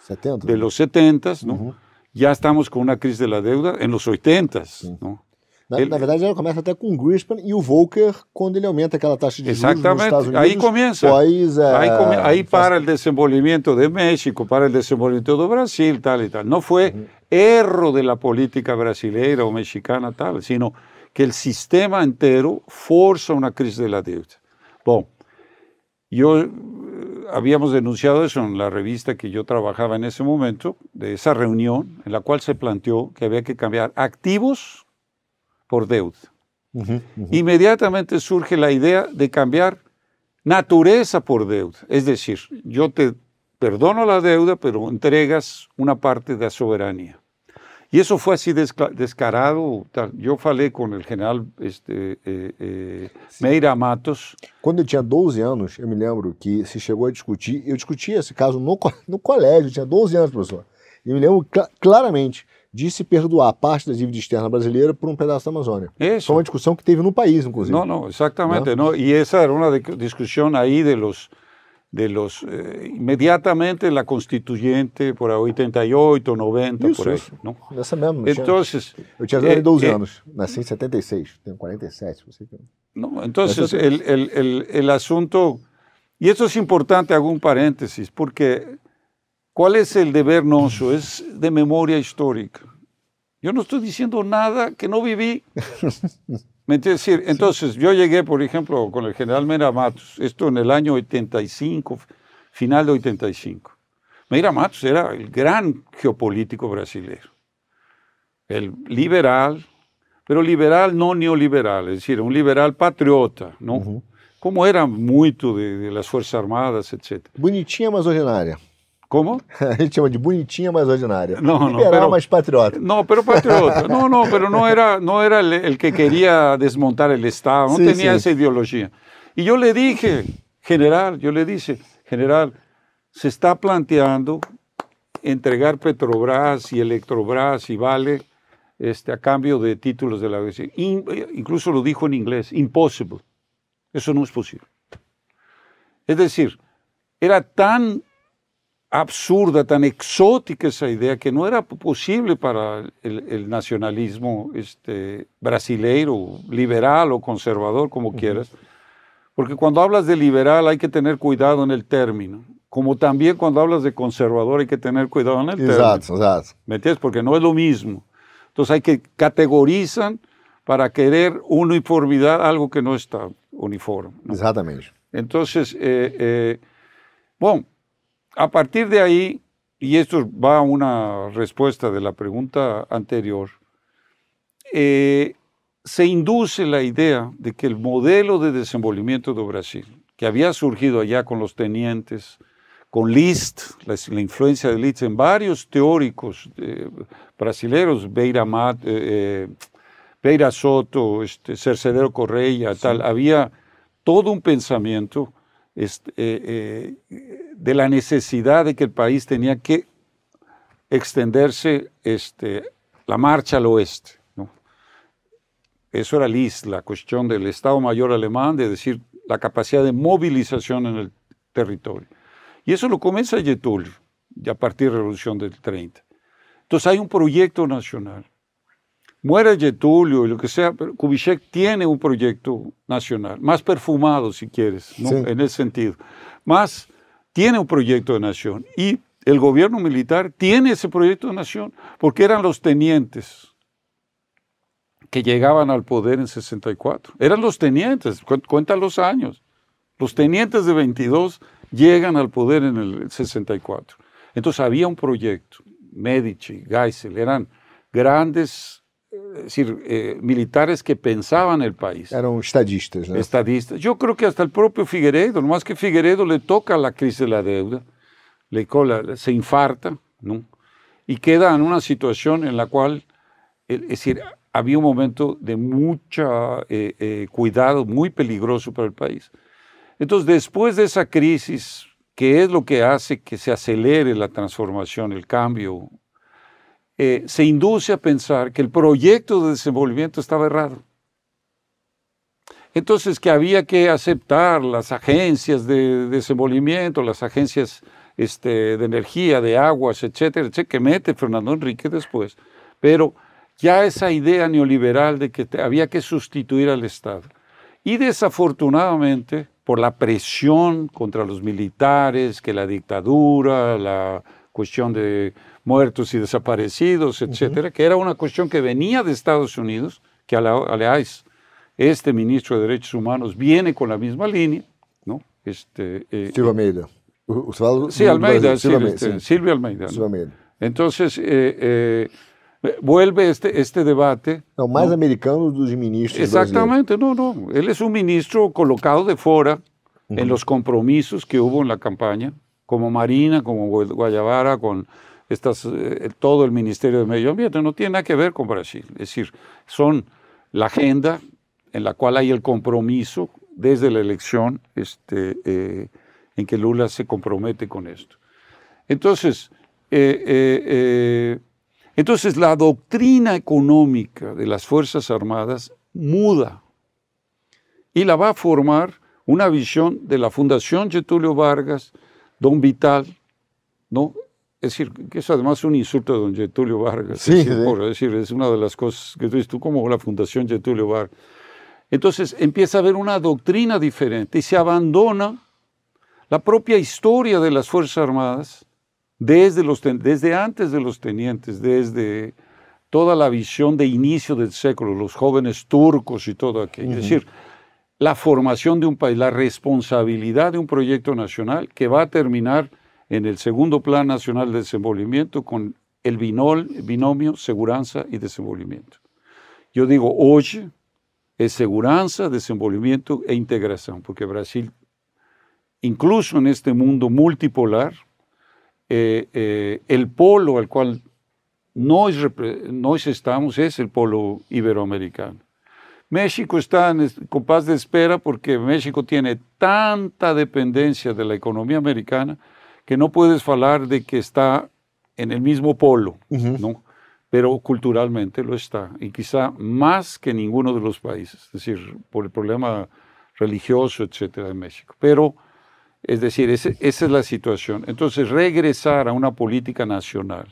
70? de los 70, ¿no? Ya estamos con una crisis de la deuda en los 80. ¿no? Na, Ele- na verdade, ela começa até com o Greenspan e o Volcker quando ele aumenta aquela taxa de juros nos Exactamente, Estados Unidos. ahí comienza. Pós, eh, Ahí, come- faz- para el desenvolvimiento de México, para el desenvolvimiento de Brasil, tal y tal. No fue erro de la política brasileira o mexicana, tal, sino que el sistema entero forza una crisis de la deuda. Bueno, yo eh, habíamos denunciado eso en la revista que yo trabajaba en ese momento, de esa reunión en la cual se planteó que había que cambiar activos por deuda. Inmediatamente surge la idea de cambiar naturaleza por deuda. Es decir, yo te perdono la deuda, pero entregas una parte de la soberanía. Y eso fue así desca- descarado. Yo falei con el general este, eh, eh, Meira Matos. Quando eu tinha 12 anos, eu me lembro que se chegou a discutir, eu discuti esse caso no, no colégio, eu tinha 12 anos, professor. E eu me lembro cla- claramente de se perdoar parte da dívida externa brasileira por um pedaço da Amazônia. Eso. Foi uma discussão que teve no país, inclusive. No, no, exactamente. ¿no? Y esa era una de- discusión ahí de los, de los eh, inmediatamente la constituyente por ahí 88, 90, Isso, por ahí. isso. ¿no? Nessa mesma. eu Entonces, eu tinha eh, 12 eh, anos. Nasci em 76, tenho 47. Você que... No, entonces, Eso es- el, el- el- el asunto, y esto es importante, hago un paréntesis, porque ¿cuál es el deber nuestro? Es de memoria histórica. Yo no estoy diciendo nada que no viví. ¿Me entiendes? Decir, Entonces, yo llegué, por ejemplo, con el general Mera Matos, esto en el año 85, final de 85. Meira Matos era el gran geopolítico brasileño. El liberal, pero liberal no neoliberal, es decir, un liberal patriota, ¿no? Como era muito de, de las Fuerzas Armadas, etc. Bonitinha, mas ordinária. ¿Cómo? A gente chama de bonitinha, mas ordinária. Não, não, Liberal, pero- mas patriota. No, pero patriota. No, no, pero no era, era el, que quería desmontar el Estado, no Sí, tenía sí. esa ideología. Y yo le dije, general, yo le dije, general, se está planteando entregar Petrobras y Electrobras y Vale este, a cambio de títulos de la. In- incluso lo dijo en inglés, impossible. Eso no es posible. Es decir, era tan absurda, tan exótica esa idea que no era posible para el, el nacionalismo este, brasileiro, liberal o conservador, como quieras, porque cuando hablas de liberal hay que tener cuidado en el término, como también cuando hablas de conservador hay que tener cuidado en el término. Exato, exato. ¿Me entiendes? Porque no es lo mismo. Entonces hay que categorizan para querer uniformidad, algo que no está uniforme. ¿no? Exatamente. Entonces, eh, eh, bueno, a partir de ahí, y esto va a una respuesta de la pregunta anterior, eh, se induce la idea de que el modelo de desenvolvimiento de Brasil, que había surgido allá con los tenientes, con Liszt, la, la influencia de Liszt en varios teóricos eh, brasileños, Beira, Mat, eh, eh, Beira Soto, este, Cercedero Correia, tal, había todo un pensamiento este, eh, eh, de la necesidad de que el país tenía que extenderse este, la marcha al oeste. ¿no? Eso era Liszt, la cuestión del Estado Mayor alemán, de decir la capacidad de movilización en el territorio. Y eso lo comienza Getúlio, ya a partir de la Revolución del 30. Entonces hay un proyecto nacional. Muere Getúlio y lo que sea, pero Kubitschek tiene un proyecto nacional, más perfumado si quieres, ¿no? Sí. en ese sentido. Más tiene un proyecto de nación. Y el gobierno militar tiene ese proyecto de nación, porque eran los tenientes que llegaban al poder en 64. Eran los tenientes, cu- cuenta los años. Los tenientes de 22 llegan al poder en el 64. Entonces había un proyecto, Medici, Geisel, eran grandes, es decir, eh, militares que pensaban el país Eram estadistas, né? estadistas. Yo creo que hasta el propio Figueredo, nomás que Figueredo le toca la crisis de la deuda, le cola- se infarta, ¿no? Y queda en una situación en la cual, es decir, había un momento de mucha eh, eh, cuidado, muy peligroso para el país. Entonces, después de esa crisis, que es lo que hace que se acelere la transformación, el cambio, eh, se induce a pensar que el proyecto de desenvolvimiento estaba errado. Entonces que había que aceptar las agencias de desenvolvimiento, las agencias este, de energía, de aguas, etcétera, etcétera, que mete Fernando Enrique después. Pero ya esa idea neoliberal de que había que sustituir al Estado. Y desafortunadamente, por la presión contra los militares, que la dictadura, la cuestión de muertos y desaparecidos, etcétera, que era una cuestión que venía de Estados Unidos, que a la, a la AIS, este ministro de Derechos Humanos viene con la misma línea, ¿no? Este, eh, Silva Almeida. O- Você fala do- sí, Almeida, sí, Almeida, este, sim. Silvio Almeida. ¿no? Silva Almeida. Entonces, eh, eh, vuelve este, este debate. É o mais americano dos ministros. Exactamente, no, no. Él es un ministro colocado de fuera en los compromisos que hubo en la campaña, como Marina, como Gua- Guayabara, con estas, eh, todo el Ministerio de Medio Ambiente. No tiene nada que ver con Brasil. Es decir, son la agenda en la cual hay el compromiso desde la elección este, eh, en que Lula se compromete con esto. Entonces, eh, entonces la doctrina económica de las Fuerzas Armadas muda y la va a formar una visión de la Fundación Getulio Vargas, Don Vital, ¿no? Es decir, que es además un insulto de don Getulio Vargas. Sí, es, decir, es una de las cosas que tú dices, tú como la Fundación Getulio Vargas. Entonces empieza a haber una doctrina diferente y se abandona la propia historia de las Fuerzas Armadas desde, los, desde antes de los tenientes, desde toda la visión de inicio del século, los jóvenes turcos y todo aquello. Es decir, la formación de un país, la responsabilidad de un proyecto nacional que va a terminar en el segundo Plan Nacional de Desenvolvimiento con el binol- binomio seguranza y desenvolvimiento. Yo digo, hoy es seguranza, desenvolvimiento e integración, porque Brasil, incluso en este mundo multipolar, eh, eh, el polo al cual repre- nós estamos es el polo iberoamericano. México está en compás de espera porque México tiene tanta dependencia de la economía americana que no puedes hablar de que está en el mismo polo, ¿no? pero culturalmente lo está, y quizá más que ninguno de los países, es decir, por el problema religioso, etcétera, de México. Pero, es decir, ese- esa es la situación. Entonces, regresar a una política nacional.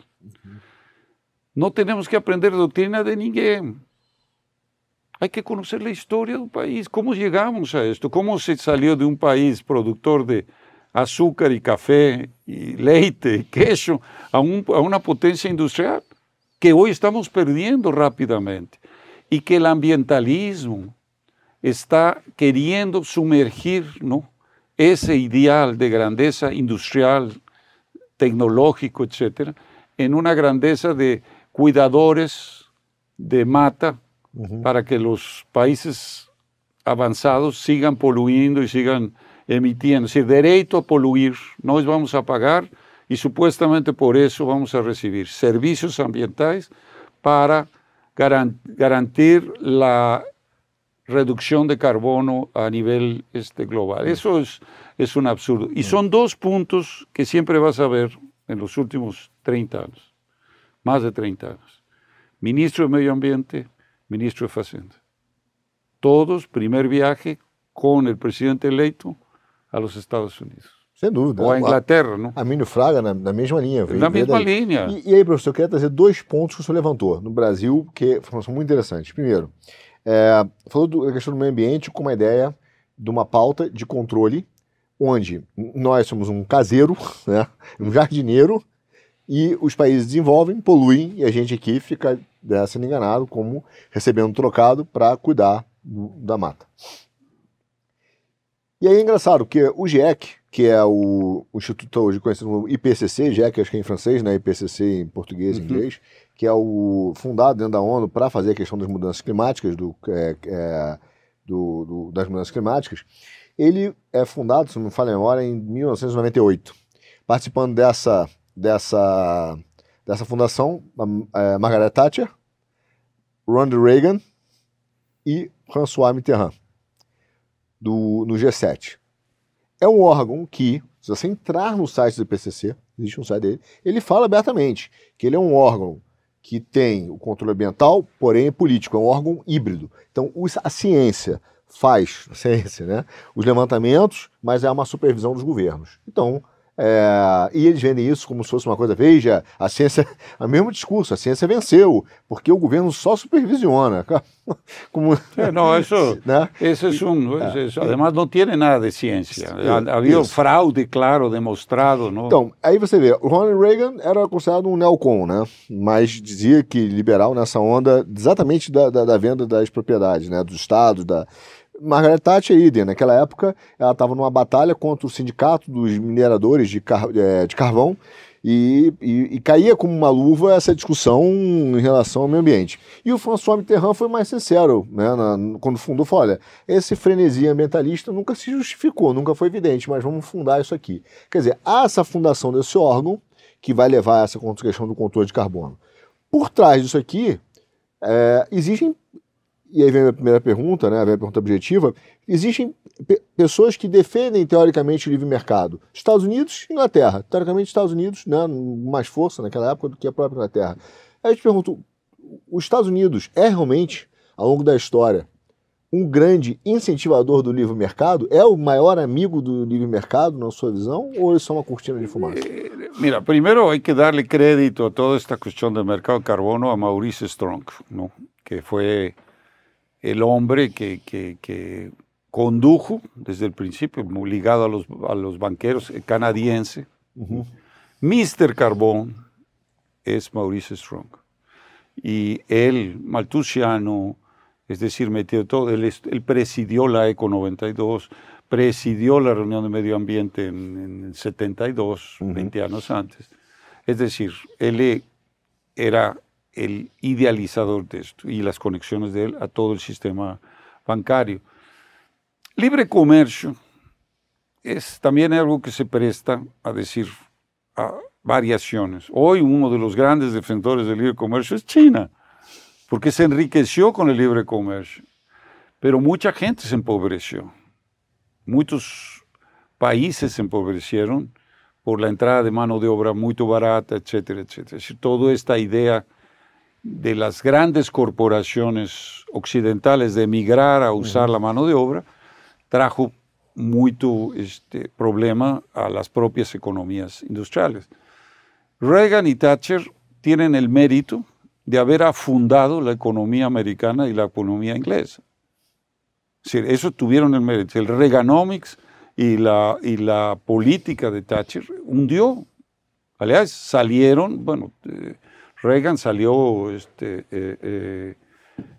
No tenemos que aprender doctrina de ninguém. Hay que conocer la historia de un país, cómo llegamos a esto, cómo se salió de un país productor de azúcar y café y leite y queso a, un- a una potencia industrial que hoy estamos perdiendo rápidamente. y que el ambientalismo está queriendo sumergir ¿no? ese ideal de grandeza industrial, tecnológico, etcétera, en una grandeza de cuidadores de mata para que los países avanzados sigan poluyendo y sigan emitiendo. Es decir, derecho a poluir, no vamos a pagar y supuestamente por eso vamos a recibir servicios ambientales para garantir la reducción de carbono a nivel este, global. Eso es, es un absurdo. Y son dos puntos que siempre vas a ver en los últimos 30 años, más de 30 años. Ministro de Medio Ambiente, ministro de Hacienda. Todos, primer viaje con el presidente electo a los Estados Unidos. Sem dúvida. Ou a Inglaterra, não? A Mínio Fraga, na, na mesma linha. Na mesma linha. E, e, aí, professor, eu queria trazer dois pontos que o senhor levantou no Brasil, que são muito interessantes. Primeiro, é, falou da questão do meio ambiente com uma ideia de uma pauta de controle, onde nós somos um caseiro, né, um jardineiro, e os países desenvolvem, poluem, e a gente aqui fica né, sendo enganado como recebendo trocado para cuidar do, da mata. E aí é engraçado, porque o GIEC, que é o, o Instituto hoje conhecido como IPCC, GIEC acho que é em francês, né? IPCC em português e uhum. inglês, que é o fundado dentro da ONU para fazer a questão das mudanças climáticas, do, é, é, do, do, das mudanças climáticas, ele é fundado, se não me falha a memória, em 1998. Participando dessa, dessa, dessa fundação, é, Margaret Thatcher, Ronald Reagan e François Mitterrand do, no G7. É um órgão que, se você entrar no site do IPCC, existe um site dele, ele fala abertamente que ele é um órgão que tem o controle ambiental, porém é político, é um órgão híbrido. Então, a ciência faz, a ciência, né, os levantamentos, mas é uma supervisão dos governos. Então, é, e eles vendem isso como se fosse uma coisa, veja, a ciência, o mesmo discurso, a ciência venceu, porque o governo só supervisiona. Como, sí, no, eso, ¿no? eso es un, eso, además não tem nada de ciência. Havia fraude, claro, demonstrado. Não? Então, aí você vê, Ronald Reagan era considerado um neocon, né? mas dizia que liberal nessa onda exatamente da, da, da venda das propriedades, né? dos estados, da, Margaret Thatcher idem. Naquela época, ela estava numa batalha contra o sindicato dos mineradores de, car é, de carvão e, e, e, caía como uma luva essa discussão em relação ao meio ambiente. E o François Mitterrand foi mais sincero, né, na, quando fundou, falou, olha, esse frenesi ambientalista nunca se justificou, nunca foi evidente, mas vamos fundar isso aqui. Quer dizer, há essa fundação desse órgão que vai levar essa questão do controle de carbono. Por trás disso aqui, é, existem e aí vem a primeira pergunta, né, a pergunta objetiva, existem pe pessoas que defendem teoricamente o livre mercado. Estados Unidos e Inglaterra. Teoricamente, Estados Unidos, né, mais força naquela época do que a própria Inglaterra. Aí eu te pergunto, os Estados Unidos é realmente, ao longo da história, um grande incentivador do livre mercado? É o maior amigo do livre mercado, na sua visão, ou é só uma cortina de fumaça? Mira, primeiro hay que darle crédito a toda esta questão do mercado de carbono a Maurice Strong, que foi el hombre que, que, condujo desde el principio, muy ligado a los, a los banqueros eh, canadiense. Mr. Carbón es Maurice Strong. Y él, maltusiano, es decir, metió todo, él, presidió la ECO 92, presidió la reunión de medio ambiente en, en 72, 20 años antes. Es decir, él era el idealizador de esto y las conexiones de él a todo el sistema bancario. Libre comercio es también algo que se presta a decir a variaciones. Hoy uno de los grandes defensores del libre comercio es China, porque se enriqueció con el libre comercio, pero mucha gente se empobreció. Muchos países se empobrecieron por la entrada de mano de obra muy barata, etcétera, etcétera. Es decir, toda esta idea de las grandes corporaciones occidentales de emigrar a usar la mano de obra trajo mucho este, problema a las propias economías industriales. Reagan y Thatcher tienen el mérito de haber fundado la economía americana y la economía inglesa. eso tuvieron el mérito. El Reaganomics y la, y la política de Thatcher hundió. Aliás, salieron, bueno, eh, Reagan salió este, eh, eh,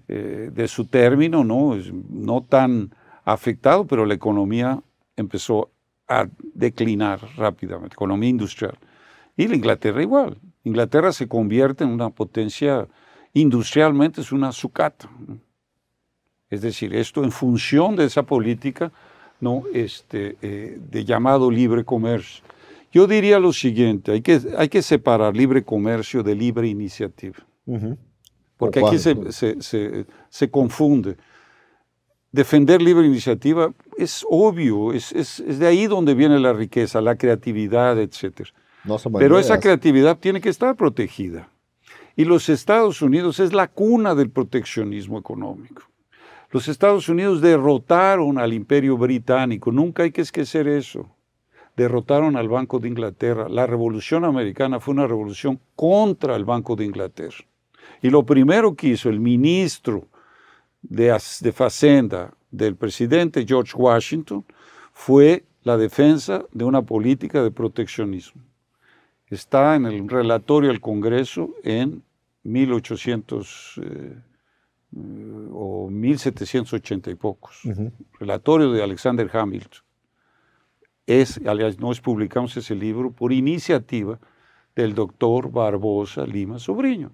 eh, de su término, ¿no? no tan afectado, pero la economía empezó a declinar rápidamente, economía industrial. Y la Inglaterra igual. Inglaterra se convierte en una potencia industrialmente, es una sucata. Es decir, esto en función de esa política ¿no? este, de llamado libre comercio. Yo diría lo siguiente, hay que, hay que separar libre comercio de libre iniciativa, porque aquí se, se, se, confunde. Defender libre iniciativa es obvio, es, es, es, de ahí donde viene la riqueza, la creatividad, etc. Pero esa creatividad tiene que estar protegida. Y los Estados Unidos es la cuna del proteccionismo económico. Los Estados Unidos derrotaron al imperio británico, nunca hay que esquecer eso. Derrotaron al Banco de Inglaterra. La revolución americana fue una revolución contra el Banco de Inglaterra. Y lo primero que hizo el ministro de, de Facenda del presidente George Washington fue la defensa de una política de proteccionismo. Está en el relatorio del Congreso en 1800 o 1780 y pocos. Relatorio de Alexander Hamilton. Es, nos publicamos ese libro por iniciativa del doctor Barbosa Lima Sobriño,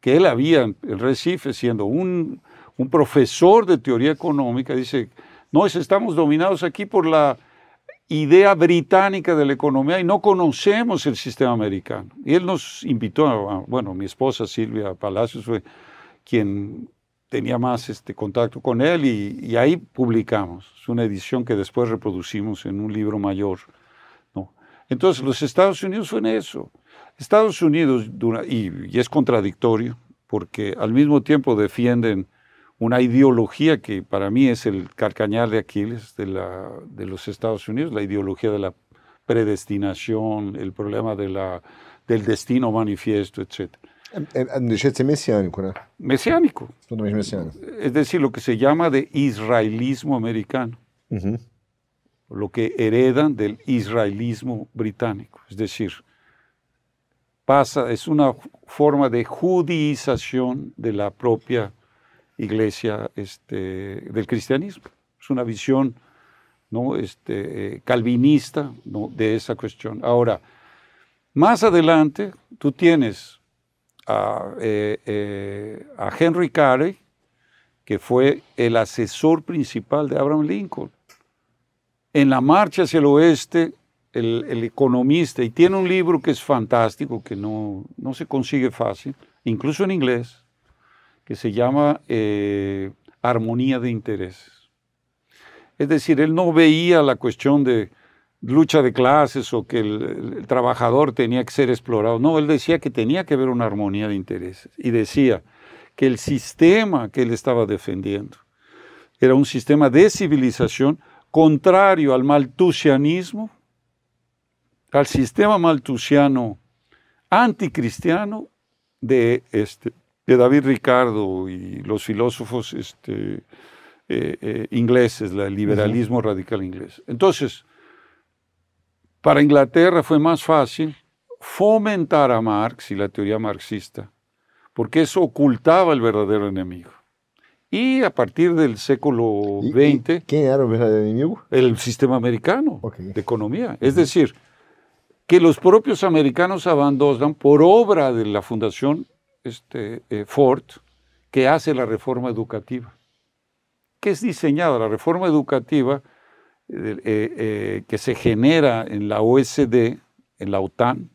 que él había en Recife, siendo un, un profesor de teoría económica, dice, no, estamos dominados aquí por la idea británica de la economía y no conocemos el sistema americano. Y él nos invitó, a, bueno, mi esposa Silvia Palacios fue quien tenía más este, contacto con él y, ahí publicamos. Es una edición que después reproducimos en un libro mayor. ¿no? Entonces, los Estados Unidos fue en eso. Estados Unidos, y, y, es contradictorio, porque al mismo tiempo defienden una ideología que para mí es el carcañal de Aquiles de, la, de los Estados Unidos, la ideología de la predestinación, el problema de la, del destino manifiesto, etcétera Mesiânico, né? Mesiânico. Totalmente mesiânico. Es decir, lo que se llama de israelismo americano. Uh Lo que heredan del israelismo británico. Es decir, pasa, es una forma de judización de la propia iglesia este, del cristianismo. Es una visión ¿no? este, eh, calvinista ¿no? de esa cuestión. Ahora, más adelante, tú tienes a, eh, eh, a Henry Carey, que fue el asesor principal de Abraham Lincoln. En la marcha hacia el oeste, el, economista, y tiene un libro que es fantástico, que no, no, se consigue fácil, incluso en inglés, que se llama eh, Armonía de Intereses. Es decir, él no veía la cuestión de lucha de clases o que el, trabajador tenía que ser explorado. No, él decía que tenía que haber una armonía de intereses y decía que el sistema que él estaba defendiendo era un sistema de civilización contrario al maltusianismo, al sistema maltusiano anticristiano de, este, de David Ricardo y los filósofos este, eh, eh, ingleses, el liberalismo radical inglés. Entonces, para Inglaterra fue más fácil fomentar a Marx y la teoría marxista, porque eso ocultaba el verdadero enemigo. Y a partir del século XX... ¿Quién era el verdadero enemigo? El sistema americano de economía. Es decir, que los propios americanos abandonan por obra de la Fundación este, eh, Ford, que hace la reforma educativa. ¿Qué es diseñada? La reforma educativa eh, eh, que se genera en la OSD, en la OTAN,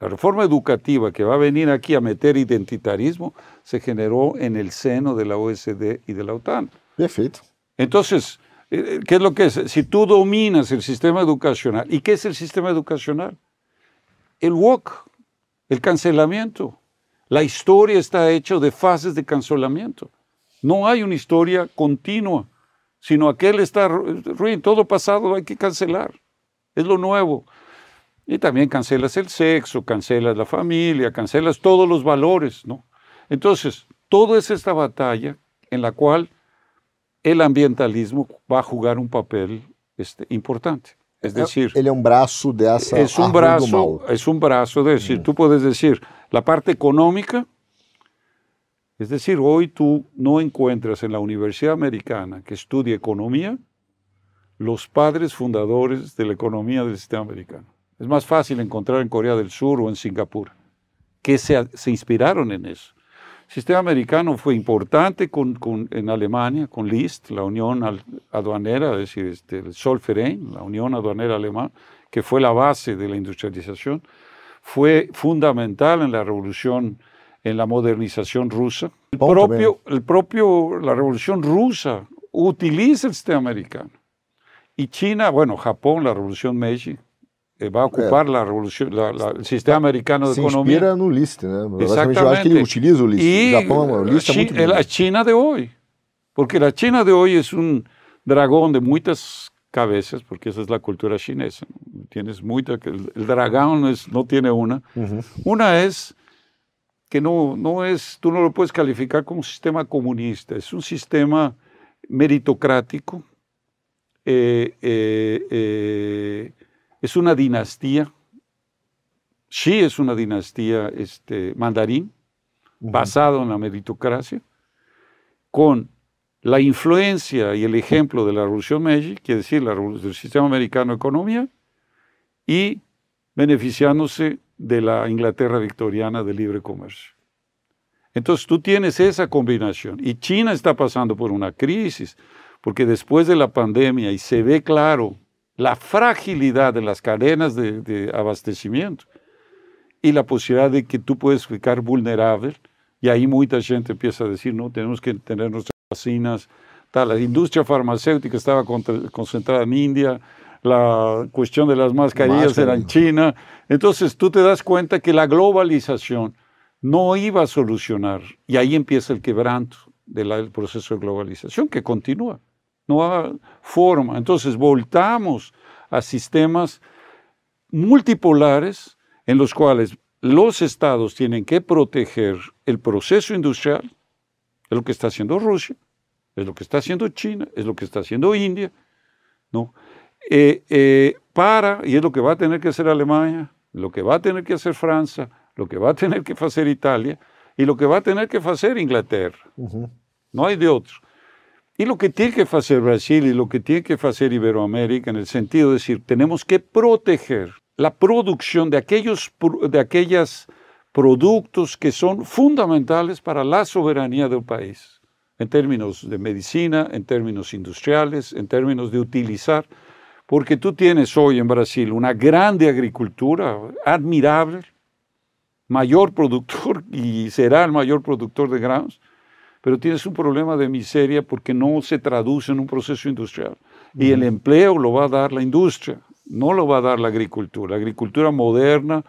la reforma educativa que va a venir aquí a meter identitarismo, se generó en el seno de la OSD y de la OTAN. Perfecto. Entonces, eh, ¿qué es lo que es? Si tú dominas el sistema educacional, ¿y qué es el sistema educacional? El WOC, el cancelamiento. La historia está hecha de fases de cancelamiento. No hay una historia continua sino aquel está ruin, todo pasado hay que cancelar, es lo nuevo. Y también cancelas el sexo, cancelas la familia, cancelas todos los valores, ¿no? Entonces, todo es esta batalla en la cual el ambientalismo va a jugar un papel este, importante. Es decir, él es un brazo de esa es un brazo, es un brazo de decir, mm. tú puedes decir la parte económica Es decir, hoy tú no encuentras en la Universidad Americana que estudie economía los padres fundadores de la economía del sistema americano. Es más fácil encontrar en Corea del Sur o en Singapur, que se, inspiraron en eso. El sistema americano fue importante en Alemania, con List, la Unión Aduanera, es decir, este, el la Unión Aduanera Alemana, que fue la base de la industrialización. Fue fundamental en la revolución en la modernización rusa. El propio, el propio, la revolución rusa utiliza el sistema americano. Y China, bueno, Japón, la revolución Meiji, eh, va a ocupar la revolución, la, la, el sistema americano de Se economía. inspira no LIST, né? Exatamente. Eu acho que ele utiliza o LIST. Y o Japão, o LIST é Chi- muito bom. la China de hoy, porque la China de hoy es un dragón de muchas cabezas, porque esa es la cultura chinesa. Tienes mucha, el, el dragón no, es, no tiene una. Uhum. Una es que no, no es, tú no lo puedes calificar como un sistema comunista, es un sistema meritocrático, eh, eh, eh, es una dinastía, sí es una dinastía este, mandarín, basado en la meritocracia, con la influencia y el ejemplo de la Revolución Meiji, quiere decir, la, del sistema americano de economía, y beneficiándose de la Inglaterra victoriana de libre comercio. Entonces tú tienes esa combinación y China está pasando por una crisis porque después de la pandemia y se ve claro la fragilidad de las cadenas de, de abastecimiento y la posibilidad de que tú puedes ficar vulnerable y ahí mucha gente empieza a decir, no, tenemos que tener nuestras vacinas, tal. La industria farmacéutica estaba concentrada en India, la cuestión de las mascarillas Máscara. era en China. Entonces tú te das cuenta que la globalización no iba a solucionar y ahí empieza el quebranto del proceso de globalización que continúa. No hay forma. Entonces voltamos a sistemas multipolares en los cuales los estados tienen que proteger el proceso industrial, es lo que está haciendo Rusia, es lo que está haciendo China, es lo que está haciendo India, ¿no? Eh, eh, para, y es lo que va a tener que hacer Alemania, lo que va a tener que hacer Francia, lo que va a tener que hacer Italia y lo que va a tener que hacer Inglaterra. No hay de otro. Y lo que tiene que hacer Brasil y lo que tiene que hacer Iberoamérica en el sentido de decir, tenemos que proteger la producción de aquellos, de aquellos productos que son fundamentales para la soberanía del país, en términos de medicina, en términos industriales, en términos de utilizar, porque tú tienes hoy en Brasil una grande agricultura admirable, mayor productor y será el mayor productor de granos, pero tienes un problema de miseria porque no se traduce en un proceso industrial. Y el empleo lo va a dar la industria, no lo va a dar la agricultura. La agricultura moderna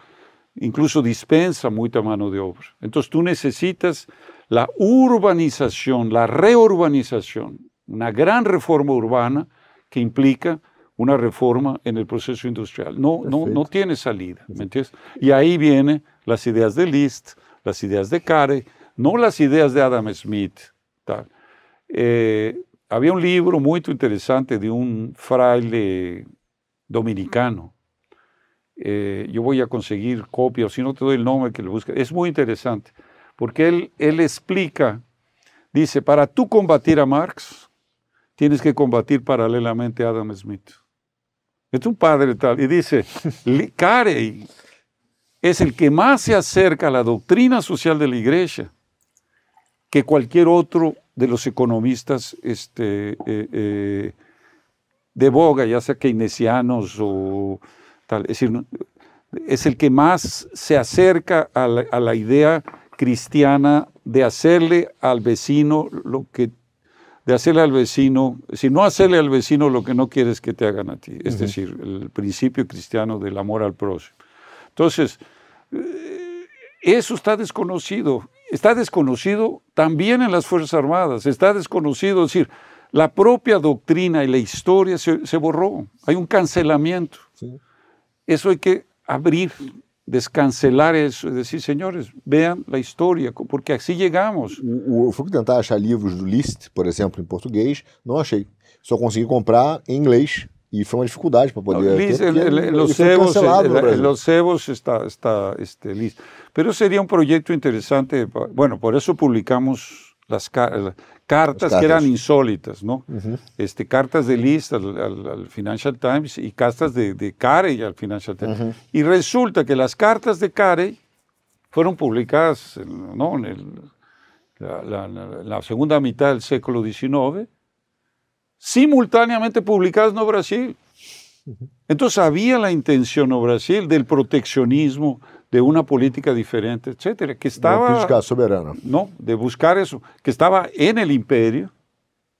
incluso dispensa mucha mano de obra. Entonces tú necesitas la urbanización, la reurbanización, una gran reforma urbana que implica una reforma en el proceso industrial. No, no, no tiene salida, ¿me entiendes? Y ahí vienen las ideas de Liszt, las ideas de Carey, no las ideas de Adam Smith. tal. Eh, había un libro muy interesante de un fraile dominicano. Eh, yo voy a conseguir copia, o si no te doy el nombre que le busca. Es muy interesante, porque él, él explica, dice, para tú combatir a Marx, tienes que combatir paralelamente a Adam Smith. Es un padre tal. Y dice, Carey es el que más se acerca a la doctrina social de la iglesia que cualquier otro de los economistas este, eh, eh, de boga, ya sea keynesianos o tal. Es decir, es el que más se acerca a la idea cristiana de hacerle al vecino lo que de hacerle al vecino, si no hacerle al vecino lo que no quieres que te hagan a ti, es decir, el principio cristiano del amor al próximo. Entonces, eh, eso está desconocido, está desconocido también en las Fuerzas Armadas, está desconocido, es decir, la propia doctrina y la historia se, se borró, hay un cancelamiento. Sim. Eso hay que abrir, descancelar eso, y decir, señores, vean la historia, porque así llegamos. O, o, eu fui tentar achar livros do Liszt, por exemplo, em português, não achei. Só consegui comprar em inglês E foi uma dificuldade para poder. No, Liz, ter, el, el, ele los foi cebos, cancelado no el- Brasil. los cebos está, está este, listo. Pero sería un proyecto interesante. pa- Bueno, por eso publicamos las ca- eh, cartas, que eran insólitas, ¿no? Este, cartas de List al, al- al Financial Times y cartas de, de Carey al Financial Times. Y resulta que las cartas de Carey fueron publicadas en- ¿no? en el- la, la- la- segunda mitad del siglo XIX, simultáneamente publicadas no Brasil. Entonces había la intención no Brasil del proteccionismo, de una política diferente, etcétera, que estaba política soberana. no, de buscar eso, que estaba en el imperio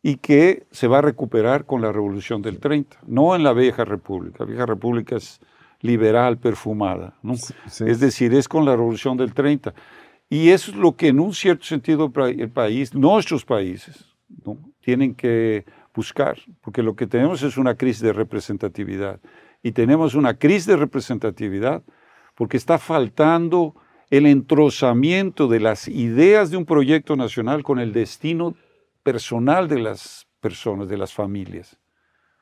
y que se va a recuperar con la revolución del 30, no en la vieja república. La vieja república es liberal, perfumada, ¿no? sí. Es decir, es con la revolución del 30. Y eso es lo que en un cierto sentido el país, nuestros países, ¿no? tienen que buscar, porque lo que tenemos es una crisis de representatividad. Y tenemos una crisis de representatividad porque está faltando el entrozamiento de las ideas de un proyecto nacional con el destino personal de las personas, de las familias.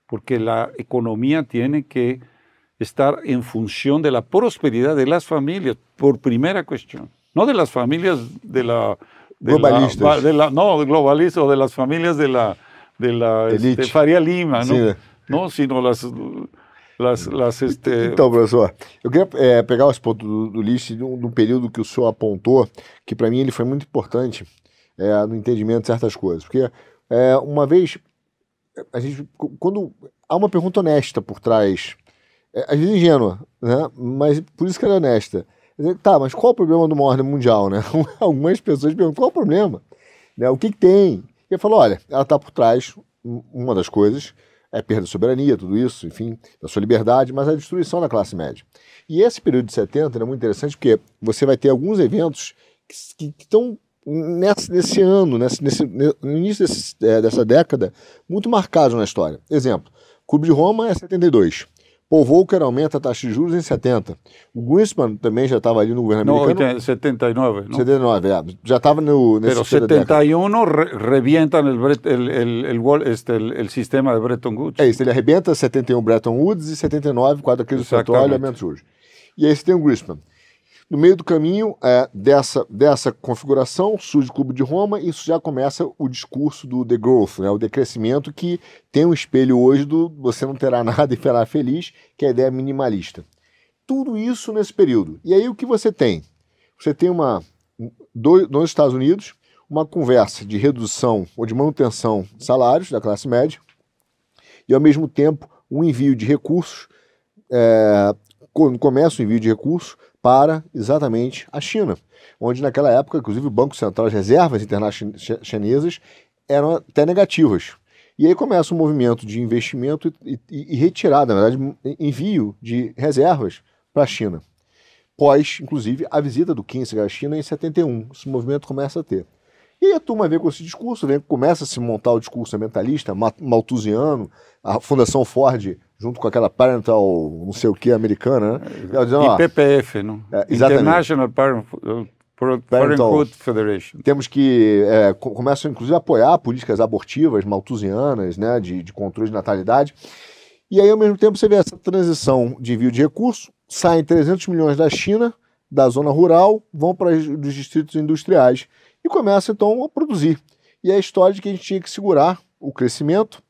Porque la economía tiene que estar en función de la prosperidad de las familias, por primera cuestión. No de las familias de la... de la- Globalistas. va- de la- no, globalistas o de las familias de la, de la este, Faria Lima, ¿no? Sí. No, sino las, las, las este, Então, professor, eu queria é, pegar esse ponto do, do List de um, período que o senhor apontou, que para mim ele foi muito importante é, no entendimento de certas coisas. Porque é, uma vez, a gente, quando há uma pergunta honesta por trás, é, às vezes ingênua, né? mas por isso que ela é honesta. Tá, mas qual o problema de uma ordem mundial? Né? Algumas pessoas perguntam qual o problema? Né? O que, que tem? E eu falo, olha, ela está por trás, um- uma das coisas, é perda de soberania, tudo isso, enfim, da sua liberdade, mas a destruição da classe média. E esse período de 70 é muito interessante porque você vai ter alguns eventos que, que estão nesse, nesse ano, nesse, nesse, no início desse, é, dessa década, muito marcados na história. Exemplo, Clube de Roma é 72. Paul Volcker aumenta a taxa de juros em 70. O Greenspan também já estava ali no governo no, americano. 79, ¿no? 79, é, já estava no, nesse Pero período da década. 71 re- revientan el, el, el, el Wall- este, el- el sistema de Bretton Woods. É isso, ele arrebenta 71 Bretton Woods e 79, quadro crise do petróleo e aumenta os juros. E aí você tem o Greenspan. No meio do caminho é, dessa, dessa configuração surge o Clube de Roma e isso já começa o discurso do The Growth, né, o decrescimento que tem um espelho hoje do você não terá nada e será feliz, que é a ideia minimalista. Tudo isso nesse período. E aí o que você tem? Você tem uma do- nos Estados Unidos uma conversa de redução ou de manutenção de salários da classe média e ao mesmo tempo um envio de recursos, é, começa o envio de recursos para exatamente a China, onde naquela época, inclusive, o Banco Central, as reservas internacionais chi- chinesas eram até negativas. E aí começa um movimento de investimento e, e- e retirada, na verdade, envio de reservas para a China. Pós, inclusive, a visita do Kissinger à China em 71. Esse movimento começa a ter. E aí a turma vem com esse discurso, vem, começa a se montar o discurso ambientalista, ma- malthusiano, a Fundação Ford, junto com aquela parental não sei o que americana, né? Ela dizendo, ó, IPPF, ¿no? Eh, exatamente. International Parent, uh, Parental. Parenthood Federation. temos que é, co- começam inclusive a apoiar políticas abortivas malthusianas, né, de, de controle de natalidade. E aí ao mesmo tempo você vê essa transição de envio de recursos, saem 300 milhões da China, da zona rural, vão para os distritos industriais e começam então a produzir. E é a história de que a gente tinha que segurar o crescimento,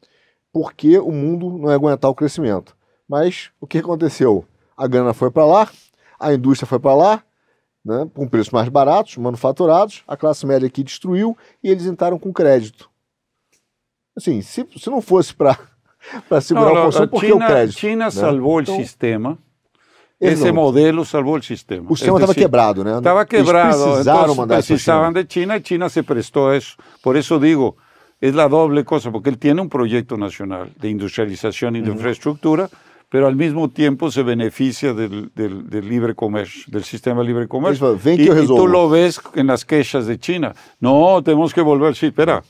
porque o mundo não ia aguentar o crescimento. Mas o que aconteceu? A grana foi para lá, a indústria foi para lá, né, com preços mais baratos, manufaturados, a classe média aqui destruiu e eles entraram com crédito. Assim, se, se não fosse para segurar No, o consumo, por que o crédito? China né? salvó el Então, sistema. eles Ese não- modelo salvó el sistema. O sistema Es estava quebrado, né? Estaba Eles quebrado, precisaram entonces mandar isso China. de China y China se prestó a eso. Por eso digo, es la doble cosa, porque él tiene un proyecto nacional de industrialización y de infraestructura, pero al mismo tiempo se beneficia del, del- del libre comercio, del sistema libre comercio. Eles falam, "Vem que y, eu y resolvo". tú lo ves en las quejas de China. No, tenemos que volver. Sí, espera.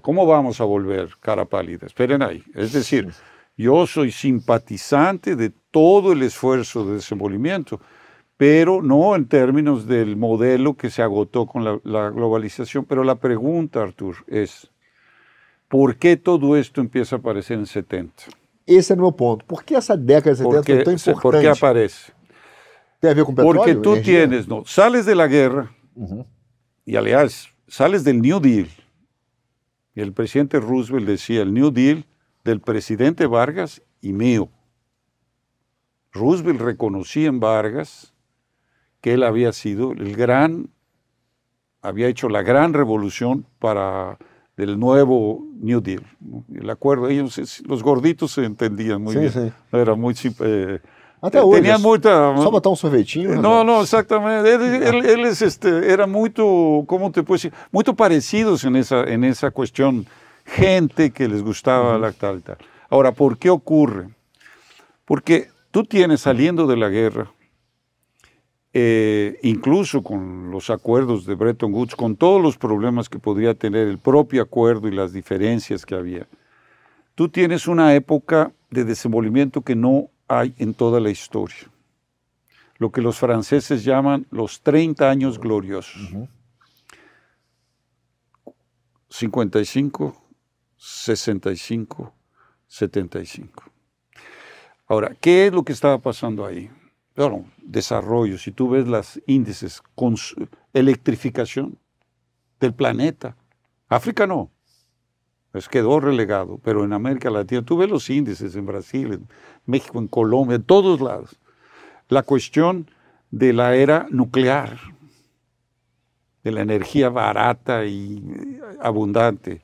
¿Cómo vamos a volver, cara pálida? Esperen ahí. Es decir, yo soy simpatizante de todo el esfuerzo de desenvolvimiento, pero no en términos del modelo que se agotó con la, la globalización. Pero la pregunta, Artur, es, ¿por qué todo esto empieza a aparecer en 70? esse é o meu ponto. Por que essa década de 70 porque, é tão importante? Porque aparece. Tem a ver com petróleo? Porque tú energia? tienes, no, sales de la guerra y aliás, sales del New Deal. Y el presidente Roosevelt decía, el New Deal del presidente Vargas y mío. Roosevelt reconocía en Vargas que él había sido el gran, había hecho la gran revolución para el nuevo New Deal. ¿no? El acuerdo, ellos, los gorditos se entendían muy bien. sí. Era muy... sim- eh, Até hoje. Tenían muita... Só botar um sorvetinho. né? No, no, exactamente. Él, él- él es, este, era muy, ¿cómo te puedo decir? Muy parecidos en esa, en esa cuestión. Gente que les gustaba la tal y tal. Ahora, ¿por qué ocurre? Porque tú tienes saliendo de la guerra, eh, incluso con los acuerdos de Bretton Woods, con todos los problemas que podría tener el propio acuerdo y las diferencias que había, tú tienes una época de desenvolvimiento que no hay en toda la historia lo que los franceses llaman los 30 años gloriosos. 55, 65, 75. Ahora, ¿qué es lo que estaba pasando ahí? Desarrollo, si tú ves los índices, electrificación del planeta. África no, pues quedó relegado, pero en América Latina, tú ves los índices en Brasil, en México, en Colombia, en todos lados la cuestión de la era nuclear, de la energía barata y eh, abundante.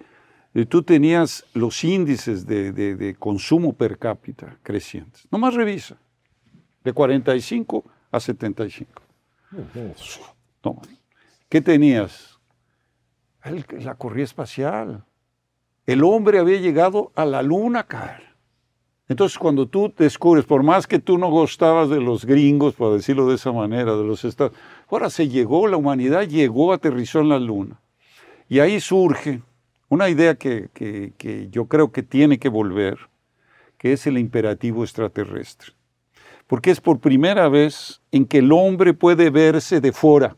Y tú tenías los índices de, de- de consumo per cápita crecientes. Nomás revisa, de 45 a 75. No. ¿Qué tenías? El- la corrida espacial. El hombre había llegado a la luna, cara. Entonces, cuando tú descubres, por más que tú no gustabas de los gringos, por decirlo de esa manera, de los estados, ahora se llegó, la humanidad llegó, aterrizó en la luna. Y ahí surge una idea que, que- que yo creo que tiene que volver, que es el imperativo extraterrestre. Porque es por primera vez en que el hombre puede verse de fuera.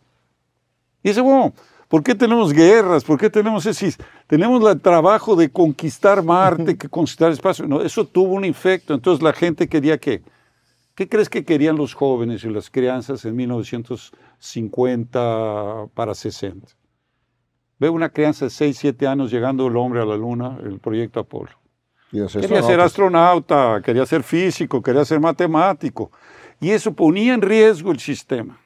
Y dice, bueno, ¿por qué tenemos guerras? ¿Por qué tenemos ese, tenemos el trabajo de conquistar Marte, que conquistar espacio? No, eso tuvo un efecto. Entonces la gente quería qué? ¿Qué crees que querían los jóvenes y las crianzas en 1950 para 60? Ve una crianza de 6, 7 años llegando el hombre a la luna, el proyecto Apolo. Quería ser astronauta. quería ser físico, quería ser matemático. Y eso ponía en riesgo el sistema.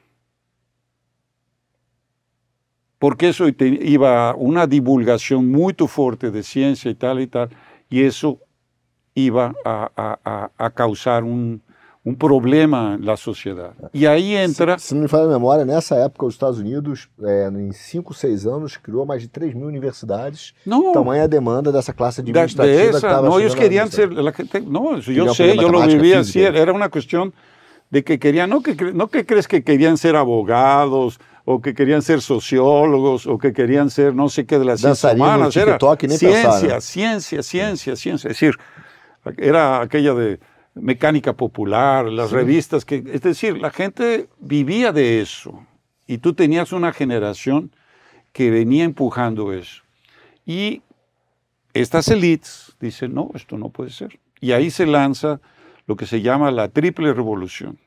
Porque eso iba una divulgación muy fuerte de ciencia y tal y tal, y eso iba a, a- a- a causar un, un problema en la sociedad. Y ahí entra... Se não me falha a memória, nessa época os Estados Unidos, é, em 5, 6 anos, criou mais de 3 mil universidades. No, Tamanha a demanda dessa classe de, administrativa de que no, ellos chegando querían na ser, sé, aprender yo lo matemática, vivía así, física. era una cuestión de que querían, no que, no que crees que querían ser abogados, o que querían ser sociólogos, o que querían ser no sé qué de las ciencias humanas, era ciencia, ciencia, ciencia, ciencia, es decir, era aquella de mecánica popular, las revistas que, es decir, la gente vivía de eso, y tú tenías una generación que venía empujando eso. Y estas élites dicen, no, esto no puede ser. Y ahí se lanza lo que se llama la triple revolución.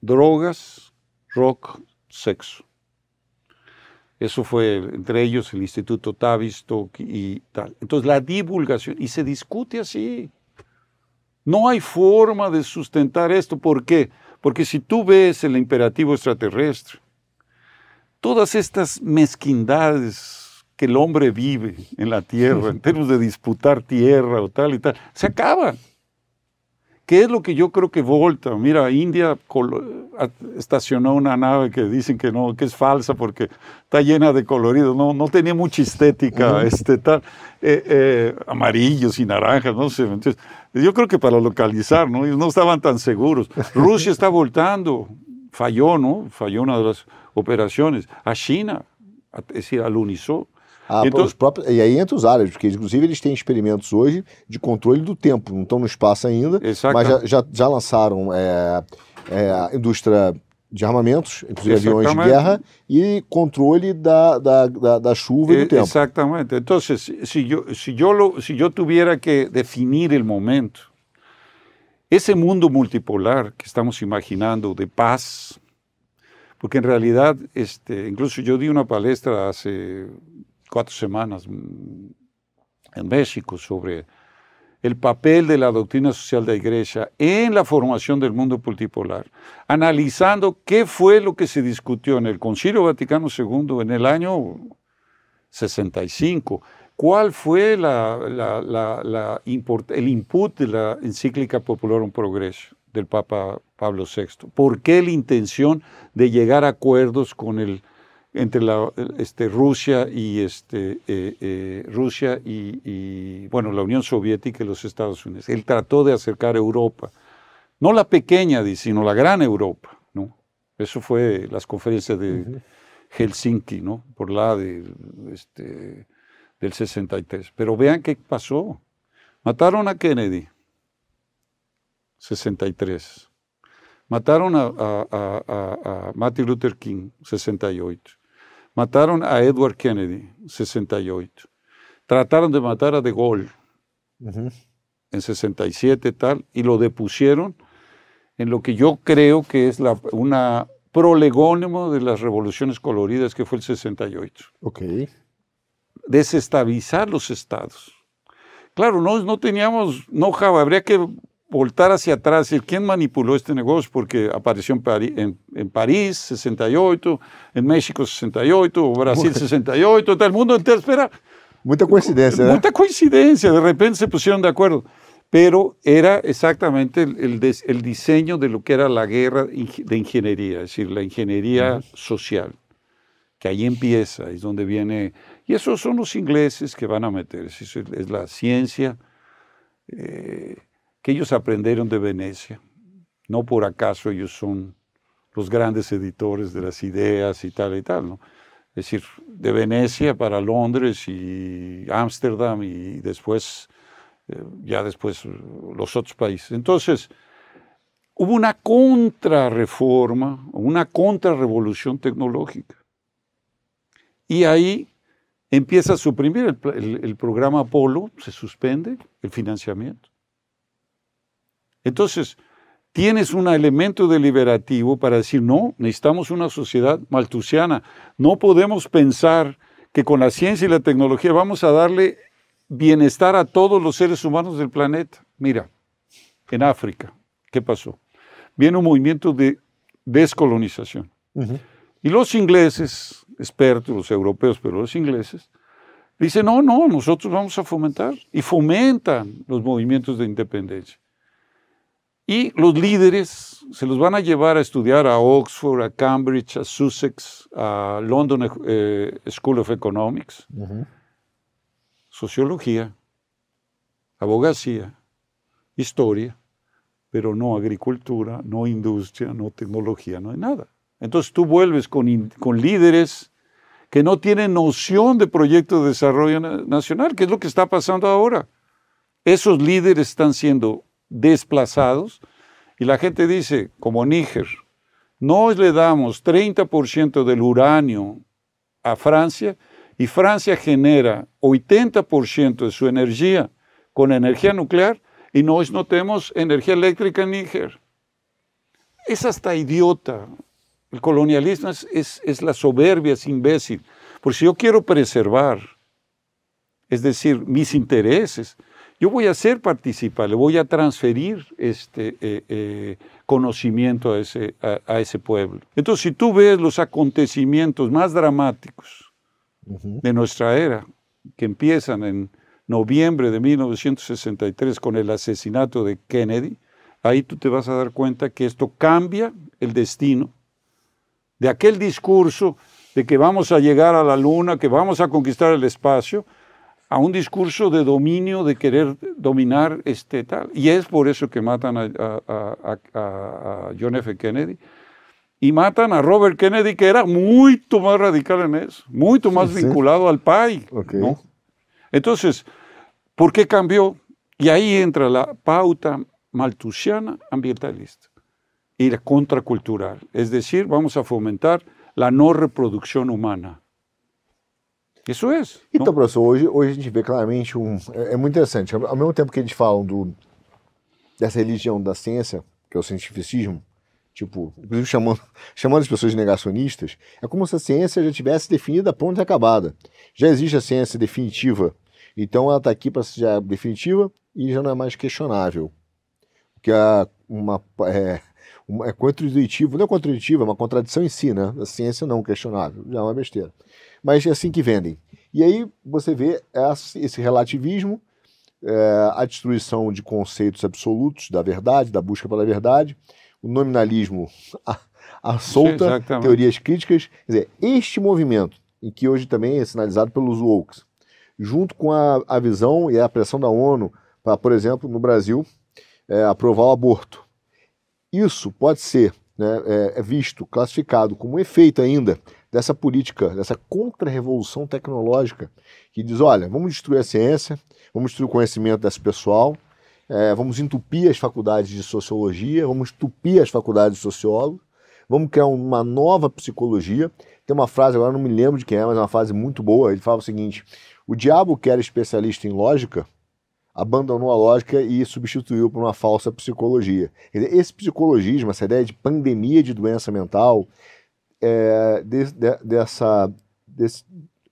Drogas, rock, sexo. Eso fue entre ellos el Instituto Tavistock y tal. Entonces la divulgación, y se discute así. No hay forma de sustentar esto. ¿Por qué? Porque si tú ves el imperativo extraterrestre, todas estas mezquindades que el hombre vive en la tierra, en términos de disputar tierra o tal y tal, se acaban. ¿Qué es lo que yo creo que volta? Mira, India estacionó una nave que dicen que no, que es falsa porque está llena de coloridos, no, no tenía mucha estética, este, tal, eh, eh, amarillos y naranjas, no sé. Entonces, yo creo que para localizar, ¿no? Ellos no estaban tan seguros. Rusia está voltando, falló, ¿no? Falló una de las operaciones. A China, es decir, alunizó. Ah, Então- os próprios, e aí entra os árabes, porque inclusive eles têm experimentos hoje de controle do tempo, não estão no espaço ainda, mas já, já, já lançaram é, é, a indústria de armamentos, inclusive aviões de Exatamente. guerra, e controle da, da, da, da chuva e do tempo. Si si yo, si, yo lo, si yo tuviera que definir el momento, ese mundo multipolar que estamos imaginando de paz, porque en realidad, este, incluso yo di una palestra hace cuatro semanas mm, en México sobre el papel de la doctrina social de la Iglesia en la formación del mundo multipolar, analizando qué fue lo que se discutió en el Concilio Vaticano II en el año 65, cuál fue el input de la encíclica Popular un Progreso del Papa Pablo VI, por qué la intención de llegar a acuerdos con el entre la, este, Rusia y este, eh, eh, Rusia y, bueno la Unión Soviética y los Estados Unidos. Él trató de acercar a Europa, no la pequeña, sino la gran Europa, ¿no? Eso fue las conferencias de Helsinki, ¿no? Por la de este, del 63. Pero vean qué pasó. Mataron a Kennedy, 63. Mataron a, a Martin Luther King, 68. Mataron a Edward Kennedy, 68. Trataron de matar a De Gaulle en 67 tal, y lo depusieron en lo que yo creo que es la, una prolegónimo de las revoluciones coloridas que fue el 68. Ok. Desestabilizar los estados. Claro, no, no teníamos no habría que voltar hacia atrás y quién manipuló este negocio, porque apareció en, en, París 68, en México 68, Brasil 68, todo el mundo entero, espera. Mucha coincidencia. ¿eh? Mucha coincidencia, de repente se pusieron de acuerdo. Pero era exactamente el, el, diseño de lo que era la guerra de ingeniería, es decir, la ingeniería social, que ahí empieza, es donde viene. Y esos son los ingleses que van a meter, es, es la ciencia. Eh, que ellos aprendieron de Venecia. No por acaso ellos son los grandes editores de las ideas y tal y tal, ¿no? Es decir, de Venecia para Londres y Ámsterdam y después, eh, ya después los otros países. Entonces, hubo una contrarreforma, una contrarrevolución tecnológica. Y ahí empieza a suprimir el programa Apolo, se suspende el financiamiento. Entonces, tienes un elemento deliberativo para decir, no, necesitamos una sociedad maltusiana. No podemos pensar que con la ciencia y la tecnología vamos a darle bienestar a todos los seres humanos del planeta. Mira, en África, ¿qué pasó? Viene un movimiento de descolonización. Y los ingleses, expertos, los europeos, pero los ingleses, dicen, no, no, nosotros vamos a fomentar. Y fomentan los movimientos de independencia. Y los líderes se los van a llevar a estudiar a Oxford, a Cambridge, a Sussex, a London eh, School of Economics, sociología, abogacía, historia, pero no agricultura, no industria, no tecnología, no hay nada. Entonces tú vuelves con, con líderes que no tienen noción de proyectos de desarrollo nacional, que es lo que está pasando ahora. Esos líderes están siendo desplazados y la gente dice, como Níger, no le damos 30% del uranio a Francia y Francia genera 80% de su energía con energía nuclear y nosotros no tenemos energía eléctrica en Níger. Es hasta idiota. El colonialismo es, es, es la soberbia, es imbécil. Porque si yo quiero preservar, es decir, mis intereses, yo voy a ser participar, le voy a transferir este eh, eh, conocimiento a ese, a, ese pueblo. Entonces, si tú ves los acontecimientos más dramáticos de nuestra era, que empiezan en noviembre de 1963 con el asesinato de Kennedy, ahí tú te vas a dar cuenta que esto cambia el destino de aquel discurso de que vamos a llegar a la luna, que vamos a conquistar el espacio, a un discurso de dominio, de querer dominar este tal. Y es por eso que matan a, John F. Kennedy. Y matan a Robert Kennedy, que era mucho más radical en eso, mucho más vinculado al PAI. Entonces, ¿por qué cambió? Y ahí entra la pauta maltusiana ambientalista y la contracultural. Es decir, vamos a fomentar la no reproducción humana. Isso é. Então, professor, hoje, hoje a gente vê claramente um. É, é, muito interessante. Ao mesmo tempo que eles falam do, dessa religião da ciência, que é o cientificismo, tipo, inclusive chamando, chamando as pessoas de negacionistas, é como se a ciência já tivesse definida, pronta e acabada. Já existe a ciência definitiva, então ela está aqui para ser já definitiva e já não é mais questionável. Que é uma é, uma, é contra-intuitivo, não é contra-intuitivo, é uma contradição em si, né? A ciência não questionável, já é uma besteira. Mas é assim que vendem. E aí você vê esse relativismo, é, a destruição de conceitos absolutos da verdade, da busca pela verdade, o nominalismo a solta, teorias críticas. Quer dizer, este movimento, em que hoje também é sinalizado pelos woke, junto com a, a visão e a pressão da ONU para, por exemplo, no Brasil, é, aprovar o aborto. Isso pode ser né, é, é visto, classificado como efeito ainda dessa política, dessa contra-revolução tecnológica, que diz: olha, vamos destruir a ciência, vamos destruir o conhecimento desse pessoal, é, vamos entupir as faculdades de sociologia, vamos entupir as faculdades de sociólogos, vamos criar uma nova psicologia. Tem uma frase, agora não me lembro de quem é, mas é uma frase muito boa. Ele fala o seguinte: o diabo que era especialista em lógica abandonou a lógica e substituiu por uma falsa psicologia. Esse psicologismo, essa ideia de pandemia de doença mental, é, de, de, dessa, desse,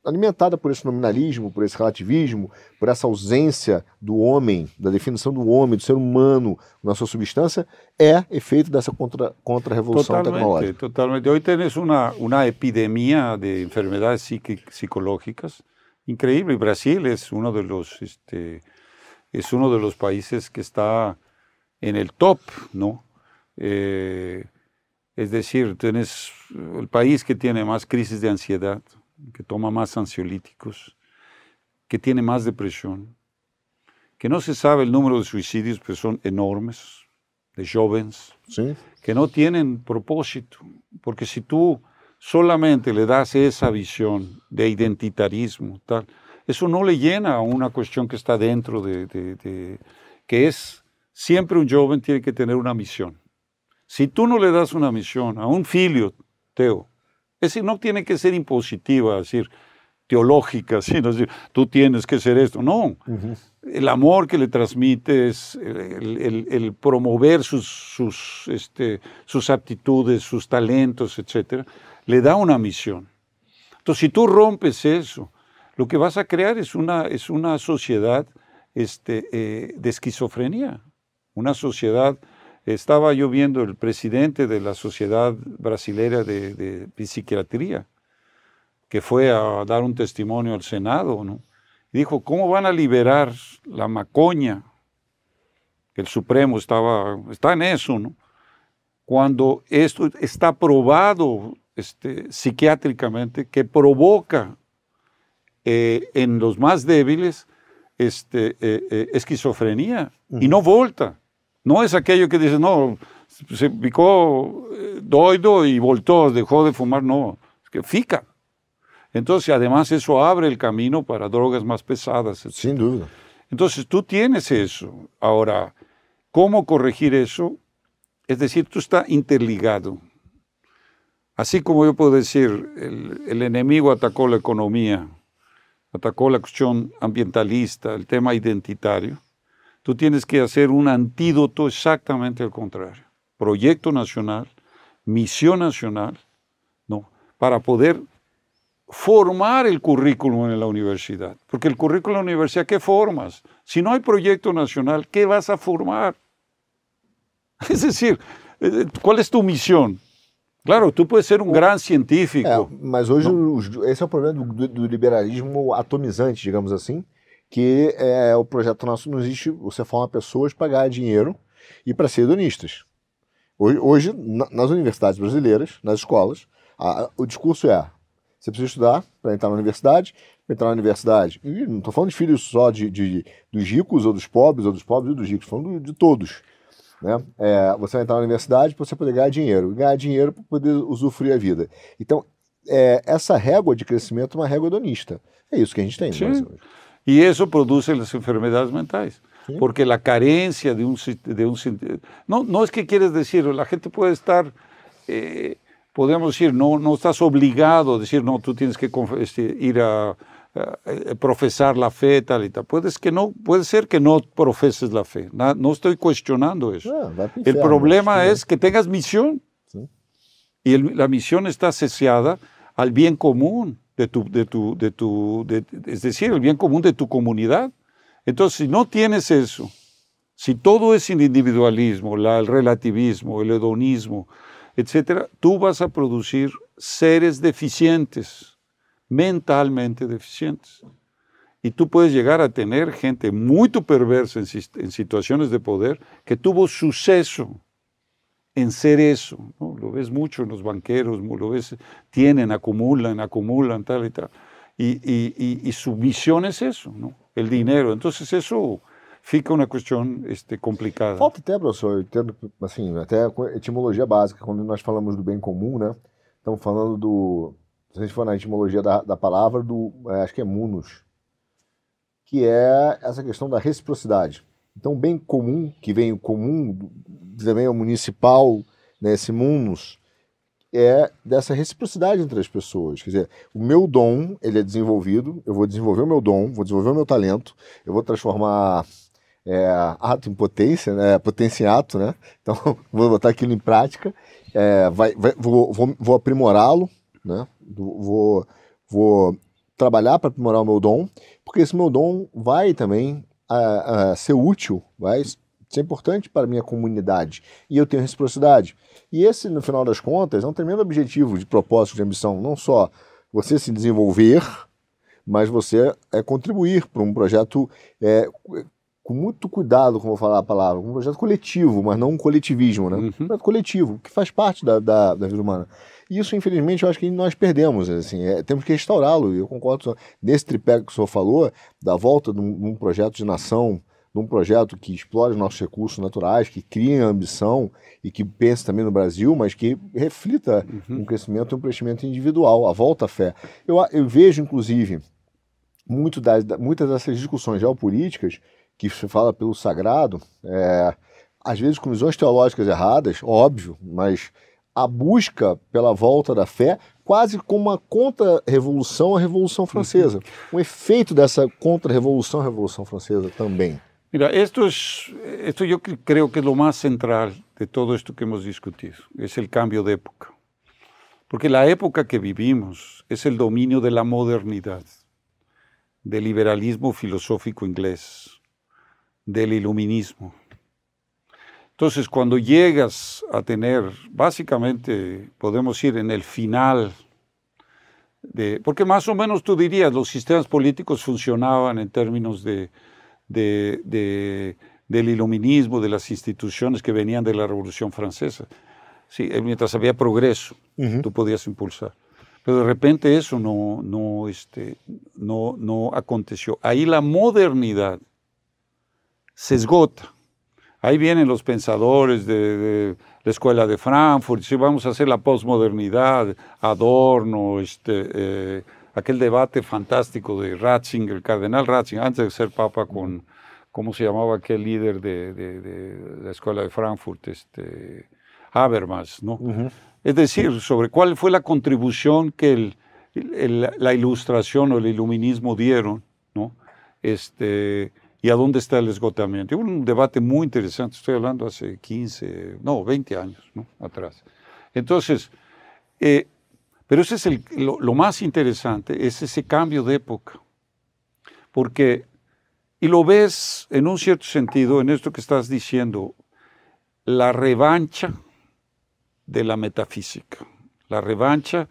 alimentada por esse nominalismo, por esse relativismo, por essa ausência do homem, da definição do homem, do ser humano na sua substância, é efeito dessa contra, contra-revolução tecnológica. Totalmente. Hoje temos uma, uma epidemia de enfermedades psicológicas increíble. Brasil é um dos este, es uno de los países que está en el top, ¿no? Eh, es decir, tienes el país que tiene más crisis de ansiedad, que toma más ansiolíticos, que tiene más depresión, que no se sabe el número de suicidios, pero son enormes, de jóvenes, que no tienen propósito, porque si tú solamente le das esa visión de identitarismo, tal, eso no le llena a una cuestión que está dentro de, de, que es siempre un joven tiene que tener una misión. Si tú no le das una misión a un filio, Teo, ese no tiene que ser impositiva, decir, teológica, sino decir, tú tienes que ser esto. No, el amor que le transmites, el, el, el promover sus, sus, este, sus aptitudes, sus talentos, etcétera, le da una misión. Entonces, si tú rompes eso, lo que vas a crear es una, es una sociedad este, eh, de esquizofrenia, una sociedad, estaba yo viendo el presidente de la Sociedad Brasilera de, de, Psiquiatría, que fue a dar un testimonio al Senado, ¿no? Y dijo, ¿cómo van a liberar la macoña? El Supremo estaba, está en eso, ¿no? Cuando esto está probado este, psiquiátricamente que provoca eh, en los más débiles este, eh, eh, esquizofrenia y no volta. No es aquello que dice, no, se picó doido y voltó, dejó de fumar, no, es que fica. Entonces, además, eso abre el camino para drogas más pesadas. Sin duda. Entonces, tú tienes eso. Ahora, ¿cómo corregir eso? Es decir, tú estás interligado. Así como yo puedo decir, el enemigo atacó la economía, atacó la cuestión ambientalista, el tema identitario, tú tienes que hacer un antídoto exactamente al contrario. Proyecto nacional, misión nacional, ¿no? Para poder formar el currículum en la universidad. Porque el currículum en la universidad, ¿qué formas? Si no hay proyecto nacional, ¿qué vas a formar? Es decir, eh, ¿cuál es tu misión? Claro, tu pode ser um grande científico. É, mas hoje os, esse é o problema do, do, liberalismo atomizante, digamos assim, que é o projeto nosso não existe, você forma pessoas para ganhar dinheiro e para ser hedonistas. Hoje, hoje na, nas universidades brasileiras, nas escolas, a, o discurso é você precisa estudar para entrar na universidade, para entrar na universidade. E não estou falando de filhos só de, de, dos ricos ou dos pobres, ou dos pobres e dos ricos, estou falando de todos. Né? É, você vai entrar na universidade para você poder ganhar dinheiro, ganhar dinheiro para poder usufruir a vida. Então, é, essa régua de crescimento é uma régua hedonista. É isso que a gente tem. Sim. E isso produz as enfermidades mentais. Sim. Porque a carência de um, de um não, não é que queres dizer, a gente pode estar, eh, podemos dizer, não, não estás obrigado a dizer, não, tu tens que este, ir a eh, profesar la fe, tal y tal. Puedes que no, puede ser que no profeses la fe. no estoy cuestionando eso. Ah, el problema es que tengas misión. Y la misión está asociada al bien común de tu, de tu, de tu es decir, el bien común de tu comunidad. Entonces, si no tienes eso, si todo es individualismo, la, el relativismo, el hedonismo, etcétera, tú vas a producir seres deficientes, mentalmente deficientes. Y tú puedes llegar a tener gente muy perversa en, situaciones de poder que tuvo suceso en ser eso. Lo ves mucho en los banqueros, lo ves, tienen, acumulan, acumulan, tal y tal. Y, y su visión es eso, ¿no? el dinero. Entonces eso fica uma questão este, complicada. Falta até, professor, tendo, assim, até etimologia básica, quando nós falamos do bem comum, né? Estamos falando do, se a gente for na etimologia da, da palavra, do, é, acho que é munus, que é essa questão da reciprocidade. Então, bem comum, que vem o comum, também o municipal, né, esse munus, é dessa reciprocidade entre as pessoas. Quer dizer, o meu dom, ele é desenvolvido, eu vou desenvolver o meu dom, vou desenvolver o meu talento, eu vou transformar é, ato em potência, né? potência em ato, né? Então, vou botar aquilo em prática, é, vai, vai, vou, vou, vou aprimorá-lo, né? Vou, vou trabalhar para aprimorar o meu dom, porque esse meu dom vai também a, a ser útil, vai ser importante para a minha comunidade. E eu tenho reciprocidade. E esse, no final das contas, é um tremendo objetivo de propósito, de ambição. Não só você se desenvolver, mas você é contribuir para um projeto é, com muito cuidado, como eu vou falar a palavra, um projeto coletivo, mas não um coletivismo, né? Uhum. Um projeto coletivo, que faz parte da, da, da, vida humana. E isso, infelizmente, eu acho que nós perdemos, assim, é, temos que restaurá-lo, e eu concordo nesse tripé que o senhor falou, da volta de um, de um projeto de nação, de um projeto que explore os nossos recursos naturais, que crie ambição e que pense também no Brasil, mas que reflita uhum. um crescimento e um crescimento individual, a volta à fé. Eu, eu vejo, inclusive, muito das, muitas dessas discussões geopolíticas que se fala pelo sagrado, é, às vezes com visões teológicas erradas, óbvio, mas a busca pela volta da fé quase como uma contra-revolução à Revolução Francesa. Um efeito dessa contra-revolução à Revolução Francesa também. Mira, esto es, esto yo creo que es lo más central de todo esto que hemos discutido, es el cambio de época. Porque la época que vivimos es el dominio de la modernidad, del liberalismo filosófico inglés, del iluminismo. Entonces, cuando llegas a tener, básicamente podemos ir en el final, de, porque más o menos tú dirías, los sistemas políticos funcionaban en términos de, del iluminismo, de las instituciones que venían de la Revolución Francesa. Sí, eh, mientras había progreso, tú podías impulsar. Pero de repente eso no, no, este, no, no aconteció. Ahí la modernidad se esgota. Ahí vienen los pensadores de, la escuela de Frankfurt, si vamos a hacer la posmodernidad, Adorno, este, eh, aquel debate fantástico de Ratzinger, el cardenal Ratzinger, antes de ser papa con, ¿cómo se llamaba aquel líder de, la escuela de Frankfurt? Este, Habermas, ¿no? Es decir, sobre cuál fue la contribución que la ilustración o el iluminismo dieron, ¿no? Este, y a dónde está el esgotamiento. Un debate muy interesante, estoy hablando hace 15, no, 20 años ¿no? atrás. Entonces, eh, pero ese es el, lo, más interesante, es ese cambio de época. Porque, y lo ves en un cierto sentido en esto que estás diciendo, la revancha de la metafísica, la revancha.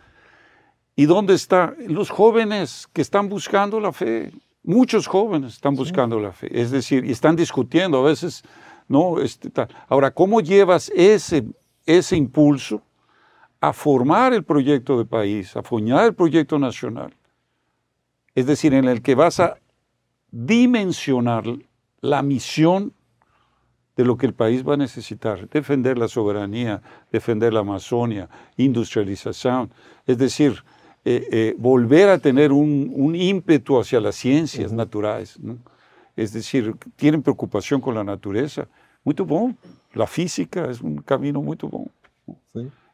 ¿Y dónde está? Los jóvenes que están buscando la fe, Muchos jóvenes están buscando la fe, es decir, y están discutiendo a veces, ¿no? Este, Ahora, ¿cómo llevas ese, ese impulso a formar el proyecto de país, a formar el proyecto nacional? Es decir, en el que vas a dimensionar la misión de lo que el país va a necesitar, defender la soberanía, defender la Amazonia, industrialización, es decir, eh, eh, volver a tener un, ímpetu hacia las ciencias naturales. Es decir, tienen preocupación con la naturaleza. Muy bueno. La física es un camino muy bueno.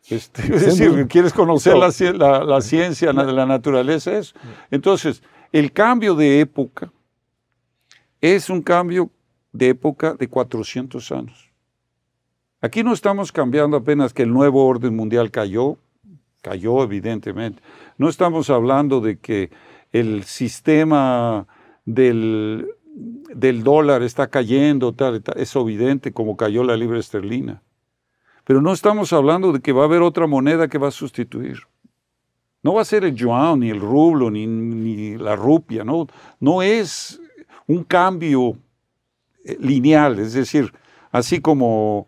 Este, es decir, quieres conocer la, la, ciencia de la naturaleza. Es. Entonces, el cambio de época es un cambio de época de 400 años. Aquí no estamos cambiando apenas que el nuevo orden mundial cayó, cayó evidentemente. No estamos hablando de que el sistema del, del dólar está cayendo, tal, es evidente como cayó la libra esterlina. Pero no estamos hablando de que va a haber otra moneda que va a sustituir. No va a ser el yuan, ni el rublo, ni, ni la rupia, no, no es un cambio eh, lineal, es decir, así como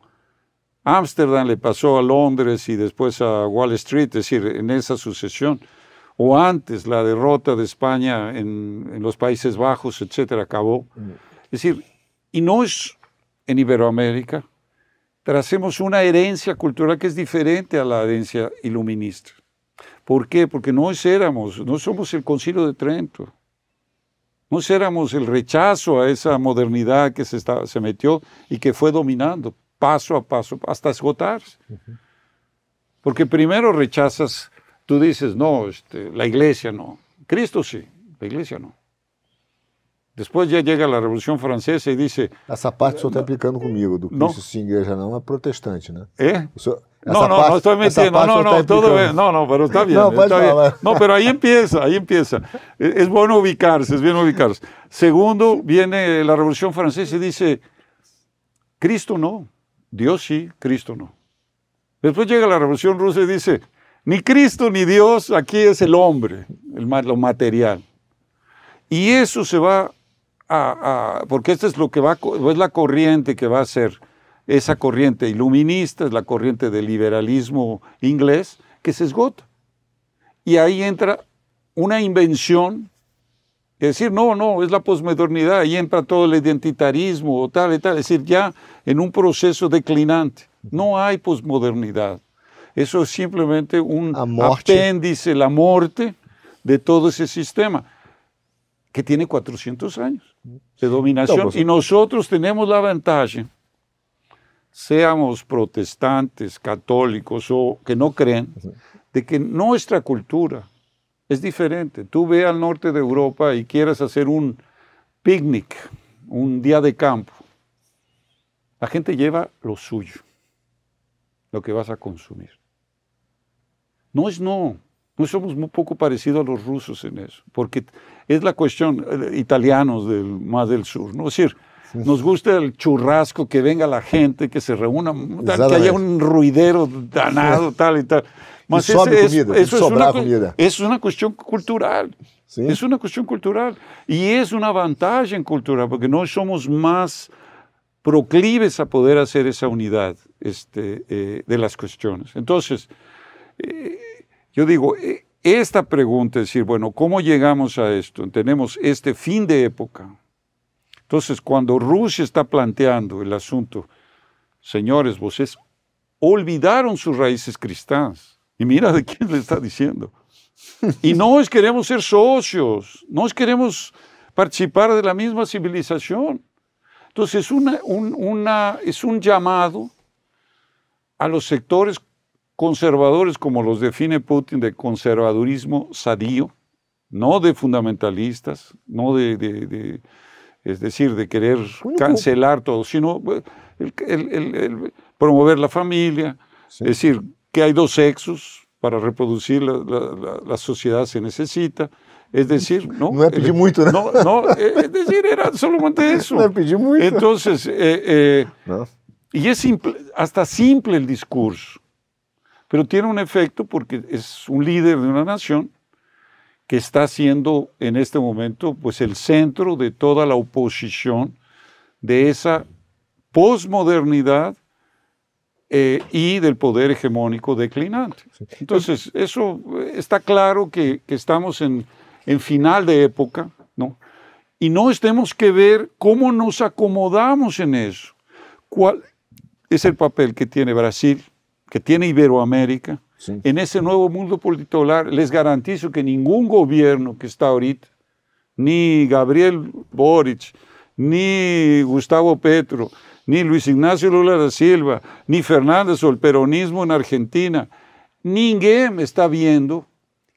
Ámsterdam le pasó a Londres y después a Wall Street, es decir, en esa sucesión, o antes la derrota de España en, en los Países Bajos, etcétera, acabó. Es decir, y no es en Iberoamérica, tracemos una herencia cultural que es diferente a la herencia iluminista. ¿Por qué? Porque no éramos, no somos el concilio de Trento. No éramos el rechazo a esa modernidad que se, está, se metió y que fue dominando paso a paso hasta esgotarse. Porque primero rechazas, tú dices, no, este, la iglesia no. Cristo sí, la iglesia no. Después ya llega la Revolución Francesa y dice... Essa parte o senhor está aplicando comigo, do Cristo sim, igreja não, é protestante, né? ¿Eh? Senhor, No, no, no estoy metiendo, no, no, todo bien, no, no, pero está bien, No, pues, está bien. no, no. No, pero ahí empieza, ahí empieza. Es, es bueno ubicarse, es bien ubicarse. Segundo, viene la Revolución Francesa y dice, Cristo no, Dios sí, Cristo no. Después llega la Revolución Rusa y dice, ni Cristo ni Dios, aquí es el hombre, el, lo material. Y eso se va a, porque esto es lo que va, es la corriente que va a ser esa corriente iluminista, es la corriente del liberalismo inglés, que se esgota. Y ahí entra una invención, es decir, no, no, es la posmodernidad, ahí entra todo el identitarismo, tal y tal, es decir, ya en un proceso declinante. No hay posmodernidad. Eso es simplemente un apéndice, la muerte de todo ese sistema, que tiene 400 años de dominación. No, pues- y nosotros tenemos la ventaja, seamos protestantes, católicos o que no creen, de que nuestra cultura es diferente. Tú ve al norte de Europa y quieres hacer un picnic, un día de campo. La gente lleva lo suyo, lo que vas a consumir. No es no. No somos muy poco parecidos a los rusos en eso, porque es la cuestión, eh, italianos del, más del sur, ¿no? Es decir, nos gusta el churrasco, que venga la gente, que se reúna, tal, que haya un ruidero danado, tal y tal. Mas sobre ese comida, tem que eso es una, sobrar cu- comida. eso es una cuestión cultural. Sí. Es una cuestión cultural. Y es una ventaja en cultura, porque no somos más proclives a poder hacer esa unidad este, eh, de las cuestiones. Entonces, eh, yo digo, eh, esta pregunta es decir, bueno, ¿cómo llegamos a esto? Tenemos este fin de época. Entonces, cuando Rusia está planteando el asunto, señores, ustedes olvidaron sus raíces cristianas. Y mira de quién le está diciendo. Y no es queremos ser socios, no es queremos participar de la misma civilización. Entonces, es, una, un, una- es un llamado a los sectores conservadores, como los define Putin, de conservadurismo sadío, no de fundamentalistas, no de, de- de- es decir, de querer cancelar todo, sino el- el- el promover la familia, Sí. es decir, que hay dos sexos para reproducir la, la- la- la sociedad se necesita, es decir, no, Não é pedir muito, né? no, no, eh, es decir, era solamente eso. Não é pedir muito. Entonces, eh, eh, Não. y es simple- hasta simple el discurso, pero tiene un efecto porque es un líder de una nación que está siendo en este momento pues el centro de toda la oposición de esa posmodernidad eh, y del poder hegemónico declinante. Entonces, eso eh, está claro que, que estamos en, en final de época, ¿no? Y no tenemos que ver cómo nos acomodamos en eso. ¿Cuál es el papel que tiene Brasil, que tiene Iberoamérica, Sí. en ese nuevo mundo polipolar? Les garantizo que ningún gobierno que está ahorita, ni Gabriel Boric, ni Gustavo Petro, ni Luis Ignacio Lula da Silva, ni Fernández o el peronismo en Argentina, ninguém está viendo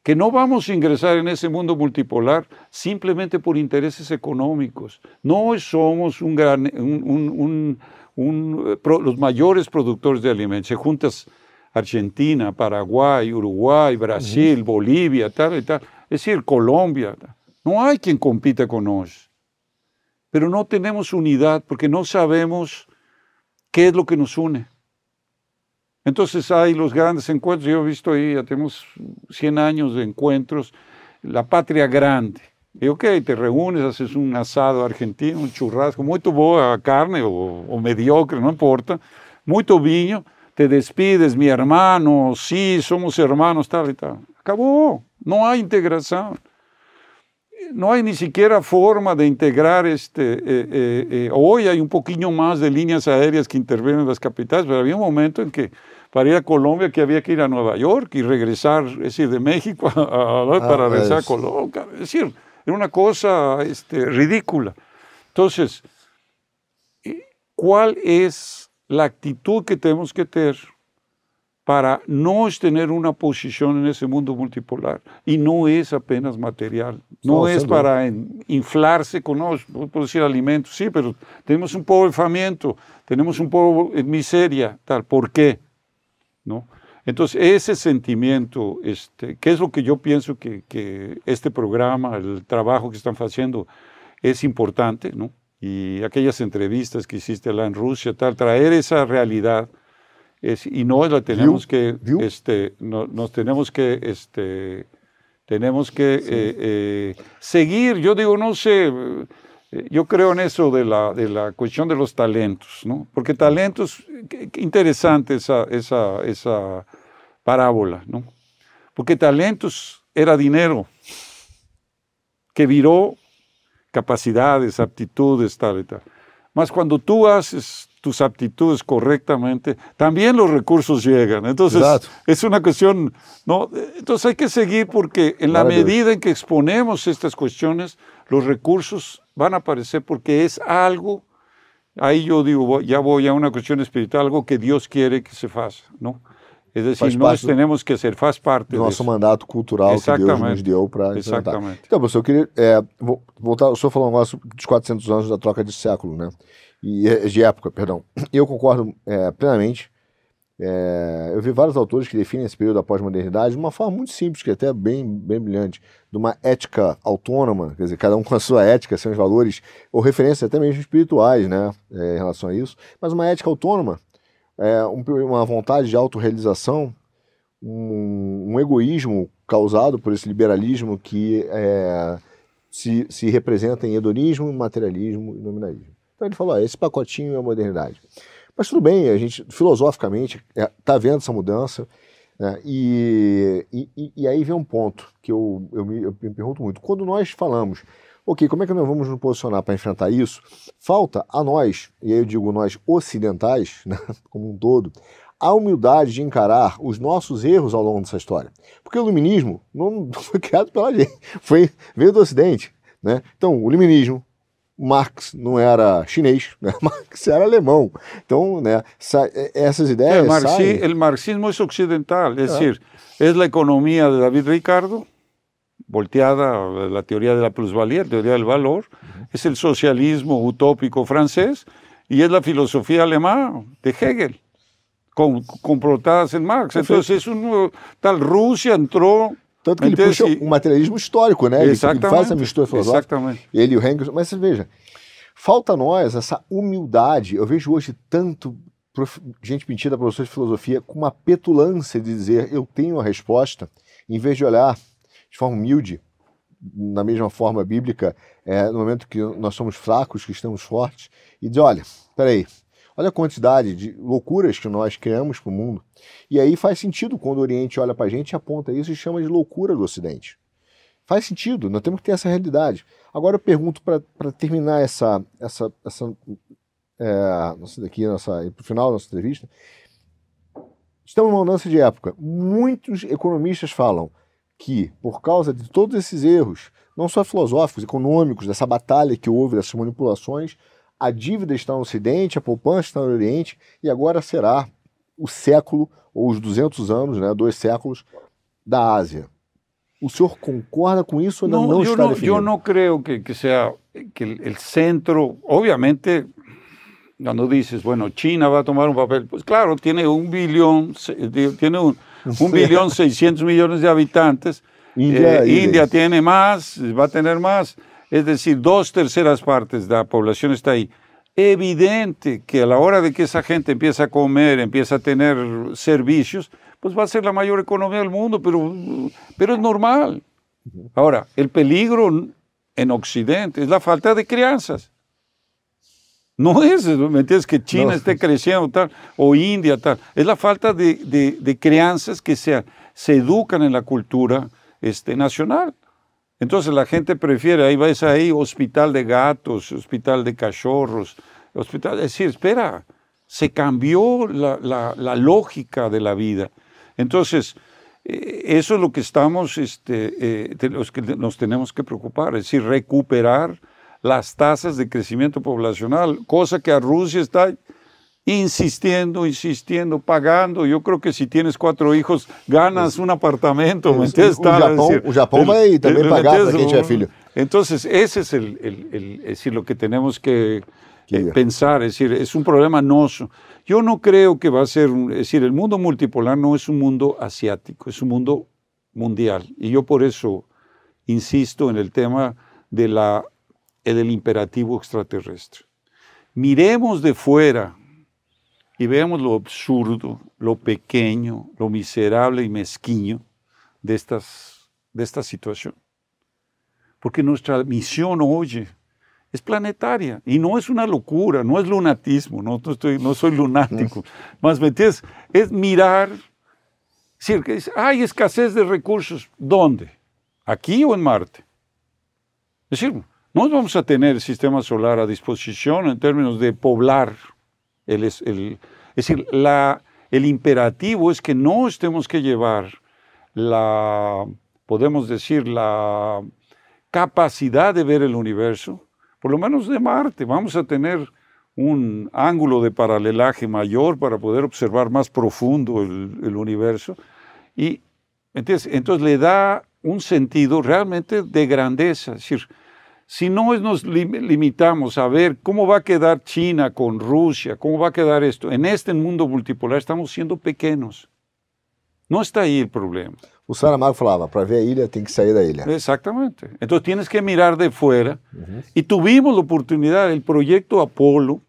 que no vamos a ingresar en ese mundo multipolar simplemente por intereses económicos. No somos un gran, un, un, los mayores productores de alimentos. Se juntas Argentina, Paraguay, Uruguay, Brasil, Bolivia, tal y tal. Es decir, Colombia. No hay quien compita con nosotros. Pero no tenemos unidad porque no sabemos qué es lo que nos une. Entonces hay los grandes encuentros, yo he visto ahí, ya tenemos 100 años de encuentros, la patria grande. Y ok, te reúnes, haces un asado argentino, un churrasco, muy boa carne o, mediocre, no importa, muy viño, te despides, mi hermano, sí, somos hermanos, tal y tal. Acabó, no hay integración. No hay ni siquiera forma de integrar este. Eh, eh, eh, hoy hay un poquito más de líneas aéreas que intervienen en las capitales, pero había un momento en que para ir a Colombia que había que ir a Nueva York y regresar, es decir, de México a, ah, para regresar a Colombia. Es decir, era una cosa este, ridícula. Entonces, ¿cuál es la actitud que tenemos que tener para no tener una posición en ese mundo multipolar? Y no es apenas material, no, es para inflarse con, no, puedo decir alimentos, sí, pero tenemos un pobrezamiento, tenemos un poco de miseria, tal. ¿Por qué? ¿no? Entonces, ese sentimiento, este, que es lo que yo pienso que, que, este programa, el trabajo que están haciendo, es importante, ¿no? Y aquellas entrevistas que hiciste allá en Rusia, tal, traer esa realidad, es, y no la tenemos que, este, no, nos tenemos que, este, tenemos que eh, eh, seguir, yo digo, no sé, yo creo en eso de la, de la cuestión de los talentos, ¿no? Porque talentos, qué, interesante esa, esa, esa parábola, ¿no? Porque talentos era dinero que viró capacidades, aptitudes, tal y tal. Más cuando tú haces tus aptitudes correctamente, también los recursos llegan. Entonces, es una cuestión, ¿no? Entonces hay que seguir porque en la medida en que exponemos estas cuestiones, los recursos van a aparecer porque es algo, ahí yo digo, ya voy a una cuestión espiritual, algo que Dios quiere que se haga, ¿no? Es decir, nós temos que ser, faz parte do nosso mandato cultural que Deus nos deu para Exatamente. Então, professor, eu queria é, voltar, o senhor falou um negócio dos 400 anos da troca de século, né? E, de época, perdão. Eu concordo é, plenamente. É, eu vi vários autores que definem esse período da pós-modernidade de uma forma muito simples, que é até bem, bem brilhante, de uma ética autônoma, quer dizer, cada um com a sua ética, seus valores, ou referências até mesmo espirituais, né, é, em relação a isso, mas uma ética autônoma, é, um, uma vontade de autorrealização, um, um, egoísmo causado por esse liberalismo que é, se, se representa em hedonismo, materialismo e nominalismo. Então ele falou, ah, esse pacotinho é a modernidade. Mas tudo bem, a gente filosoficamente está é, vendo essa mudança. Né? E, e, e, aí vem um ponto que eu, eu, me, eu me pergunto muito. Quando nós falamos, ok, como é que nós vamos nos posicionar para enfrentar isso? Falta a nós, e aí eu digo nós ocidentais, né, como um todo, a humildade de encarar os nossos erros ao longo dessa história. Porque o iluminismo não foi criado pela gente, foi, veio do Ocidente. Né? Então, o iluminismo, Marx não era chinês, né? Marx era alemão. Então, né, essas ideias. O marxi, marxismo é ocidental, é, decir, é a economia de David Ricardo, volteada a teoria da plusvalía, a teoria do valor, é o socialismo utópico francês e é a filosofia alemã de Hegel, com, complotadas em Marx. Então, é um, tal Rússia entrou Tanto que ele puxa um materialismo histórico, né? Ele, ele, faz essa mistura filosófica. Exatamente. Ele e o Engels. Mas você veja, falta a nós essa humildade. Eu vejo hoje tanto prof... gente mentira, professor de filosofia, com uma petulância de dizer eu tenho a resposta, em vez de olhar de forma humilde, na mesma forma bíblica, é, no momento que nós somos fracos, que estamos fortes, e dizer, olha, peraí, Olha a quantidade de loucuras que nós criamos para o mundo. E aí faz sentido quando o Oriente olha para a gente e aponta isso e chama de loucura do Ocidente. Faz sentido, nós temos que ter essa realidade. Agora eu pergunto para terminar essa, essa, essa é, nossa, daqui, nossa, o final da nossa entrevista. Estamos numa mudança de época. Muitos economistas falam que, por causa de todos esses erros, não só filosóficos, econômicos, dessa batalha que houve, dessas manipulações, a dívida está no Ocidente, a poupança está no Oriente, e agora será o século, ou os 200 anos, né, dois séculos, da Ásia. O senhor concorda com isso ou não, não está não, definido? Eu não creio que, que sea que el, centro, obviamente, cuando dices, bueno, China va a tomar un papel, pues claro, tiene un billón, tiene un, un billón 600 millones de habitantes, India, eh, India tiene más, va a tener más, es decir, dos terceras partes de la población está ahí. Evidente que a la hora de que esa gente empieza a comer, empieza a tener servicios, pues va a ser la mayor economía del mundo, pero, pero es normal. Ahora, el peligro en Occidente es la falta de crianzas. No es, ¿me entiendes? Que China no. esté creciendo tal, o India tal. Es la falta de, de, de crianzas que se, se, educan en la cultura este, nacional. Entonces la gente prefiere, ahí ves ahí, hospital de gatos, hospital de cachorros, hospital. Es decir, espera, se cambió la, la, lógica de la vida. Entonces, eh, eso es lo que estamos, este, eh, los que nos tenemos que preocupar, es decir, recuperar las tasas de crecimiento poblacional, cosa que a Rusia está insistiendo, insistiendo, pagando. Yo creo que si tienes cuatro hijos, ganas un apartamento, ¿me entiendes? O Japão, decir, o Japão vai também pagar para quem tiver filho. Entonces, ese es, el, el, el, es decir, lo que tenemos que eh, pensar, es decir, es un problema noso. Yo no creo que va a ser, es decir, el mundo multipolar no es un mundo asiático, es un mundo mundial. Y yo por eso insisto en el tema de la, del imperativo extraterrestre. Miremos de fuera y veamos lo absurdo, lo pequeño, lo miserable y mezquiño de, estas, de esta situación. Porque nuestra misión hoy es planetaria y no es una locura, no es lunatismo, no, no, estoy, no soy lunático. Más me entiendes, es mirar, decir, que hay escasez de recursos, ¿dónde? ¿Aquí o en Marte? Es decir, no vamos a tener el sistema solar a disposición en términos de poblar. El, el, es decir, la, el imperativo es que no estemos que llevar la, podemos decir, la capacidad de ver el universo por lo menos de Marte. Vamos a tener un ángulo de paralelaje mayor para poder observar más profundo el, el universo. Y entonces, entonces le da un sentido realmente de grandeza. Es decir, si no nos limitamos a ver cómo va a quedar China con Rusia, cómo va a quedar esto, en este mundo multipolar estamos siendo pequeños. No está ahí el problema. O Saramago falava, para ver a ilha tem que sair da ilha. Exactamente. Entonces tienes que mirar de fuera. Uh -huh. Y tuvimos la oportunidad, el proyecto Apolo,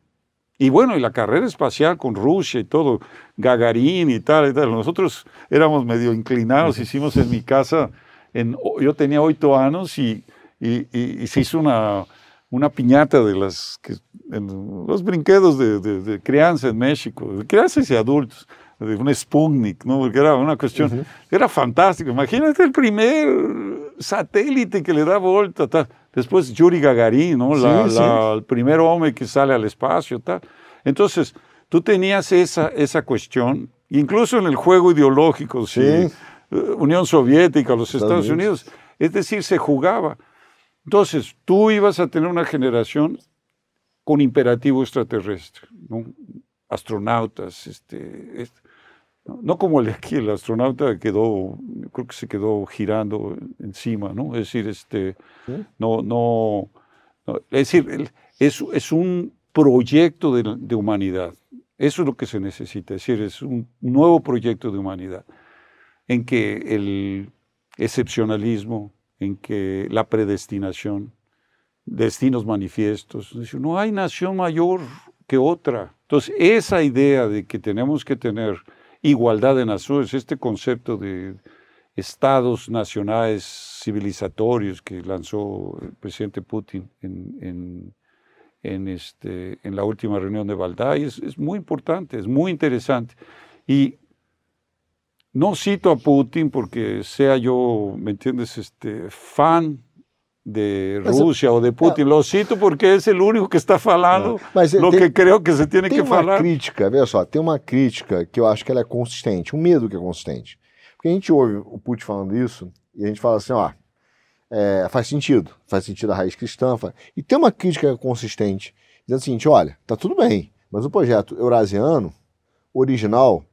y bueno, y la carrera espacial con Rusia y todo, Gagarin y tal, y tal. Nosotros éramos medio inclinados, hicimos en mi casa, en, yo tenía ocho años y, y, y, y se hizo una, una piñata de las, que, en, los brinquedos de, de, de crianza en México, de crianzas y adultos de un Sputnik, ¿no? porque era una cuestión, uh -huh. era fantástico. Imagínate el primer satélite que le da vuelta, tal. después Yuri Gagarin, ¿no? La, sí, la, sí. el primer hombre que sale al espacio. Tal. Entonces, tú tenías esa, esa cuestión, incluso en el juego ideológico, sí. ¿sí? Unión Soviética, los Estados, Unidos, es decir, se jugaba. Entonces, tú ibas a tener una generación con imperativo extraterrestre, ¿no? astronautas, este, este no, no, como el de aquí, el astronauta quedó, creo que se quedó girando encima, ¿no? Es decir, este, ¿Sí? no, no, no, es decir, es, es un proyecto de, de, humanidad. Eso es lo que se necesita, es decir, es un nuevo proyecto de humanidad en que el excepcionalismo, en que la predestinación, destinos manifiestos, no hay nación mayor que otra. Entonces, esa idea de que tenemos que tener igualdad de naciones, este concepto de estados nacionales civilizatorios que lanzó el presidente Putin en, en, en, este, en la última reunión de Valdai, es, es, muy importante, es muy interesante. Y no cito a Putin porque sea yo, ¿me entiendes?, este, fan de Rússia ou de Putin. É, Lo cito porque é o único que está falando mas o que creio que se tem, tem que uma falar. crítica, veja só, tem uma crítica que eu acho que ela é consistente, um medo que é consistente. Porque a gente ouve o Putin falando isso e a gente fala assim, ó, é, faz sentido, faz sentido a raiz cristã, faz... e tem uma crítica consistente, dizendo o seguinte, olha, tá tudo bem, mas o projeto eurasiano original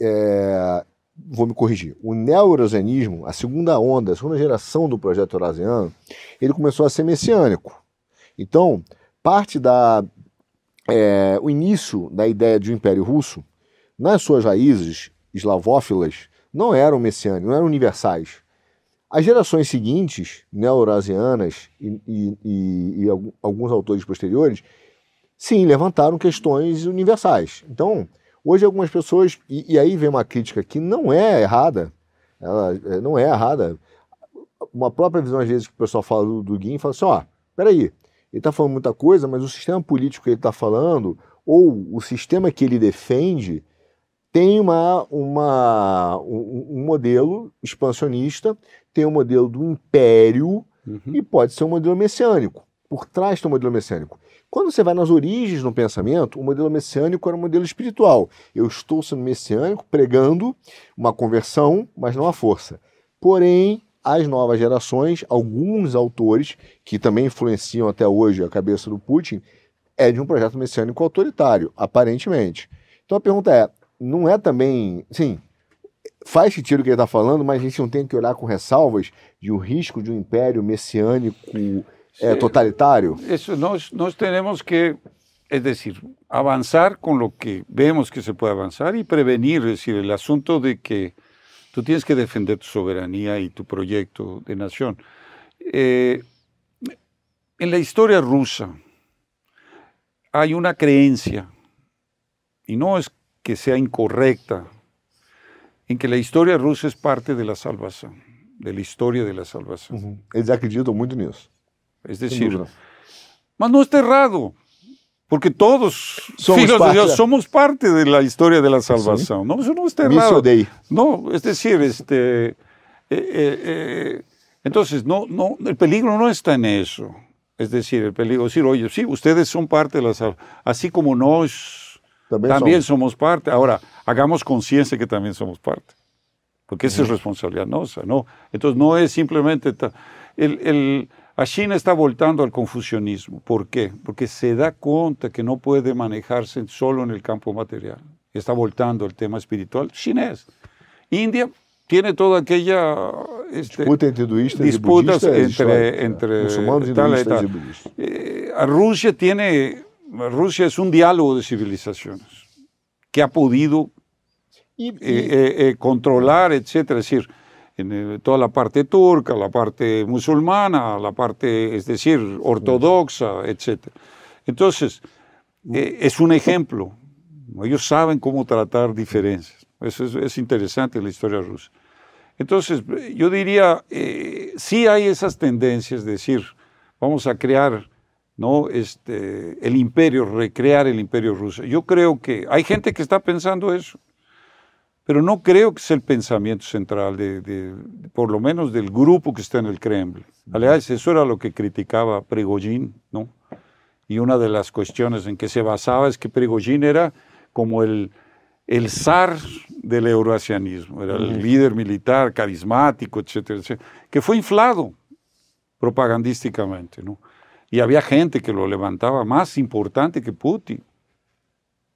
é, vou me corrigir, o neo-eurasianismo, a segunda onda, a segunda geração do projeto eurasiano, ele começou a ser messiânico. Então, parte da é, o início da ideia de um império russo, nas suas raízes eslavófilas, não eram messiânicos, não eram universais. As gerações seguintes, neo-eurasianas e, e, e, e, alguns autores posteriores, sim, levantaram questões universais. Então, hoje algumas pessoas, e, aí vem uma crítica que não é errada, ela é, não é errada, uma própria visão às vezes que o pessoal fala do, do Guin, fala assim, ó, peraí, ele está falando muita coisa, mas o sistema político que ele está falando, ou o sistema que ele defende, tem uma, uma, um, um modelo expansionista, tem o um modelo do império uhum. e pode ser um modelo messiânico. Por trás tem um modelo messiânico. Quando você vai nas origens do pensamento, o modelo messiânico era um modelo espiritual. Eu estou sendo messiânico pregando uma conversão, mas não a força. Porém, as novas gerações, alguns autores que também influenciam até hoje a cabeça do Putin, é de um projeto messiânico autoritário, aparentemente. Então a pergunta é: não é também. Sim, faz sentido o que ele está falando, mas a gente não tem que olhar com ressalvas de um risco de um império messiânico é, totalitário? Isso, nós, nós temos que, é decir, avançar com o que vemos que se pode avançar e prevenir, é decir, o assunto de que tu tienes que defender tu soberanía y tu proyecto de nación. Eh, en la historia rusa hay una creencia, y no es que sea incorrecta, en que la historia rusa es parte de la salvación, de la historia de la salvación. Uhum. Eles acreditam muito nisso. Es decir, mas no está errado, porque todos, somos hijos de Dios, somos parte de la historia de la salvación. No, eso no está errado. No, es decir, este, eh, eh, eh, entonces, no, no, el peligro no está en eso. Es decir, el peligro, decir, oye, sí, ustedes son parte de la salvación, así como nos también, somos. parte. Ahora, hagamos conciencia que también somos parte, porque esa es responsabilidad nuestra, ¿no? Entonces, no es simplemente... El, el, a China está voltando al confucianismo. ¿Por qué? Porque se da cuenta que no puede manejarse solo en el campo material. Está voltando al tema espiritual chinés. India tiene toda aquella este, disputa entre disputas entre, entre musulmanes y, tal, tal. y budistas. Eh, Rusia tiene Rusia es un diálogo de civilizaciones que ha podido y, eh, eh, eh, controlar, etcétera. Es decir, toda la parte turca, la parte musulmana, la parte, es decir, ortodoxa, etcétera. Entonces, es un ejemplo. Ellos saben cómo tratar diferencias. Eso es, interesante en la historia rusa. Entonces, yo diría, sí hay esas tendencias de decir, vamos a crear ¿no? Este, el imperio, recrear el imperio ruso. Yo creo que hay gente que está pensando eso, pero no creo que sea el pensamiento central, de, por lo menos del grupo que está en el Kremlin. Aliás, eso era lo que criticaba Prigozhin, ¿no? Y una de las cuestiones en que se basaba es que Prigozhin era como el, el zar del euroasianismo, era el líder militar, carismático, etcétera, etcétera, que fue inflado propagandísticamente, ¿no? y había gente que lo levantaba más importante que Putin.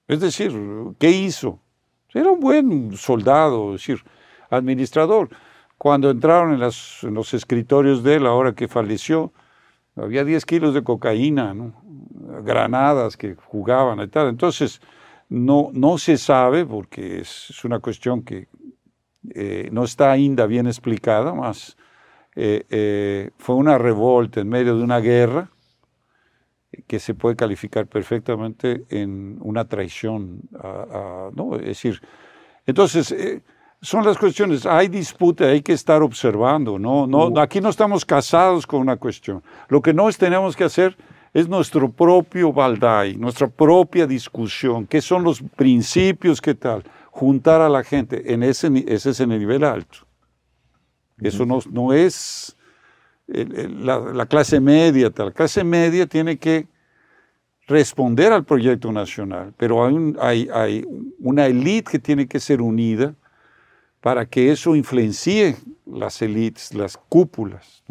Es decir, ¿qué hizo? Era un buen soldado, es decir, administrador. Cuando entraron en, los escritorios de él, ahora que falleció, había 10 kilos de cocaína, granadas que jugaban y tal. Entonces, no, no se sabe, porque es, una cuestión que eh, no está ainda bien explicada, más eh, eh, fue una revolta en medio de una guerra que se puede calificar perfectamente en una traición. ¿no? Es decir, entonces, eh, son las cuestiones, hay disputa, hay que estar observando, ¿no? No, aquí no estamos casados con una cuestión. Lo que no tenemos que hacer es nuestro propio baldai, nuestra propia discusión, qué son los principios, qué tal, juntar a la gente, en ese, ese es en el nivel alto. Eso no, no es la, clase media, la clase media tiene que responder al proyecto nacional, pero hay, hay, una élite que tiene que ser unida para que eso influencie las élites, las cúpulas.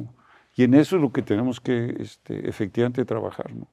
Y en eso es lo que tenemos que este, efectivamente trabajar. ¿no?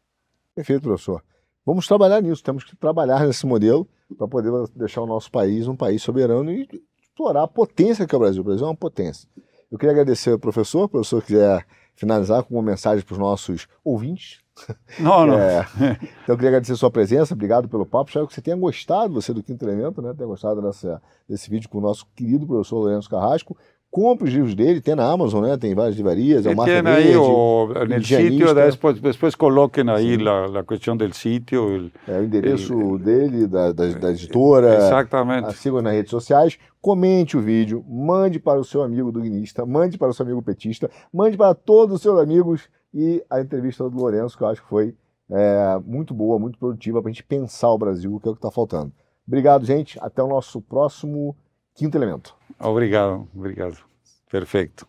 Perfeito, professor. Vamos trabalhar nisso, temos que trabalhar nesse modelo para poder deixar o nosso país um país soberano e explorar a potência que é o Brasil. O Brasil é uma potência. Eu queria agradecer ao professor, o professor quiser finalizar com uma mensagem para os nossos ouvintes. Não, não. É, então eu queria agradecer a sua presença, obrigado pelo papo. Espero que você tenha gostado, você do Quinto Elemento, né? Tenha gostado dessa, desse vídeo com o nosso querido professor Lourenço Carrasco. Compre os livros dele, tem na Amazon, né? Tem várias livrarias, é o Marca Tem Verde, aí o, no después, después coloquen ahí la, la cuestión del sitio. el- é, o endereço dele, da, da, da editora. Exactamente. Ah, Sigam nas redes sociais, comente o vídeo, mande para o seu amigo duguinista, mande para o seu amigo petista, mande para todos os seus amigos e a entrevista do Lourenço, que eu acho que foi é, muito boa, muito produtiva para a gente pensar o Brasil, que é o que está faltando. Obrigado, gente. Até o nosso próximo Quinto Elemento. Obrigado, obrigado. Perfeito.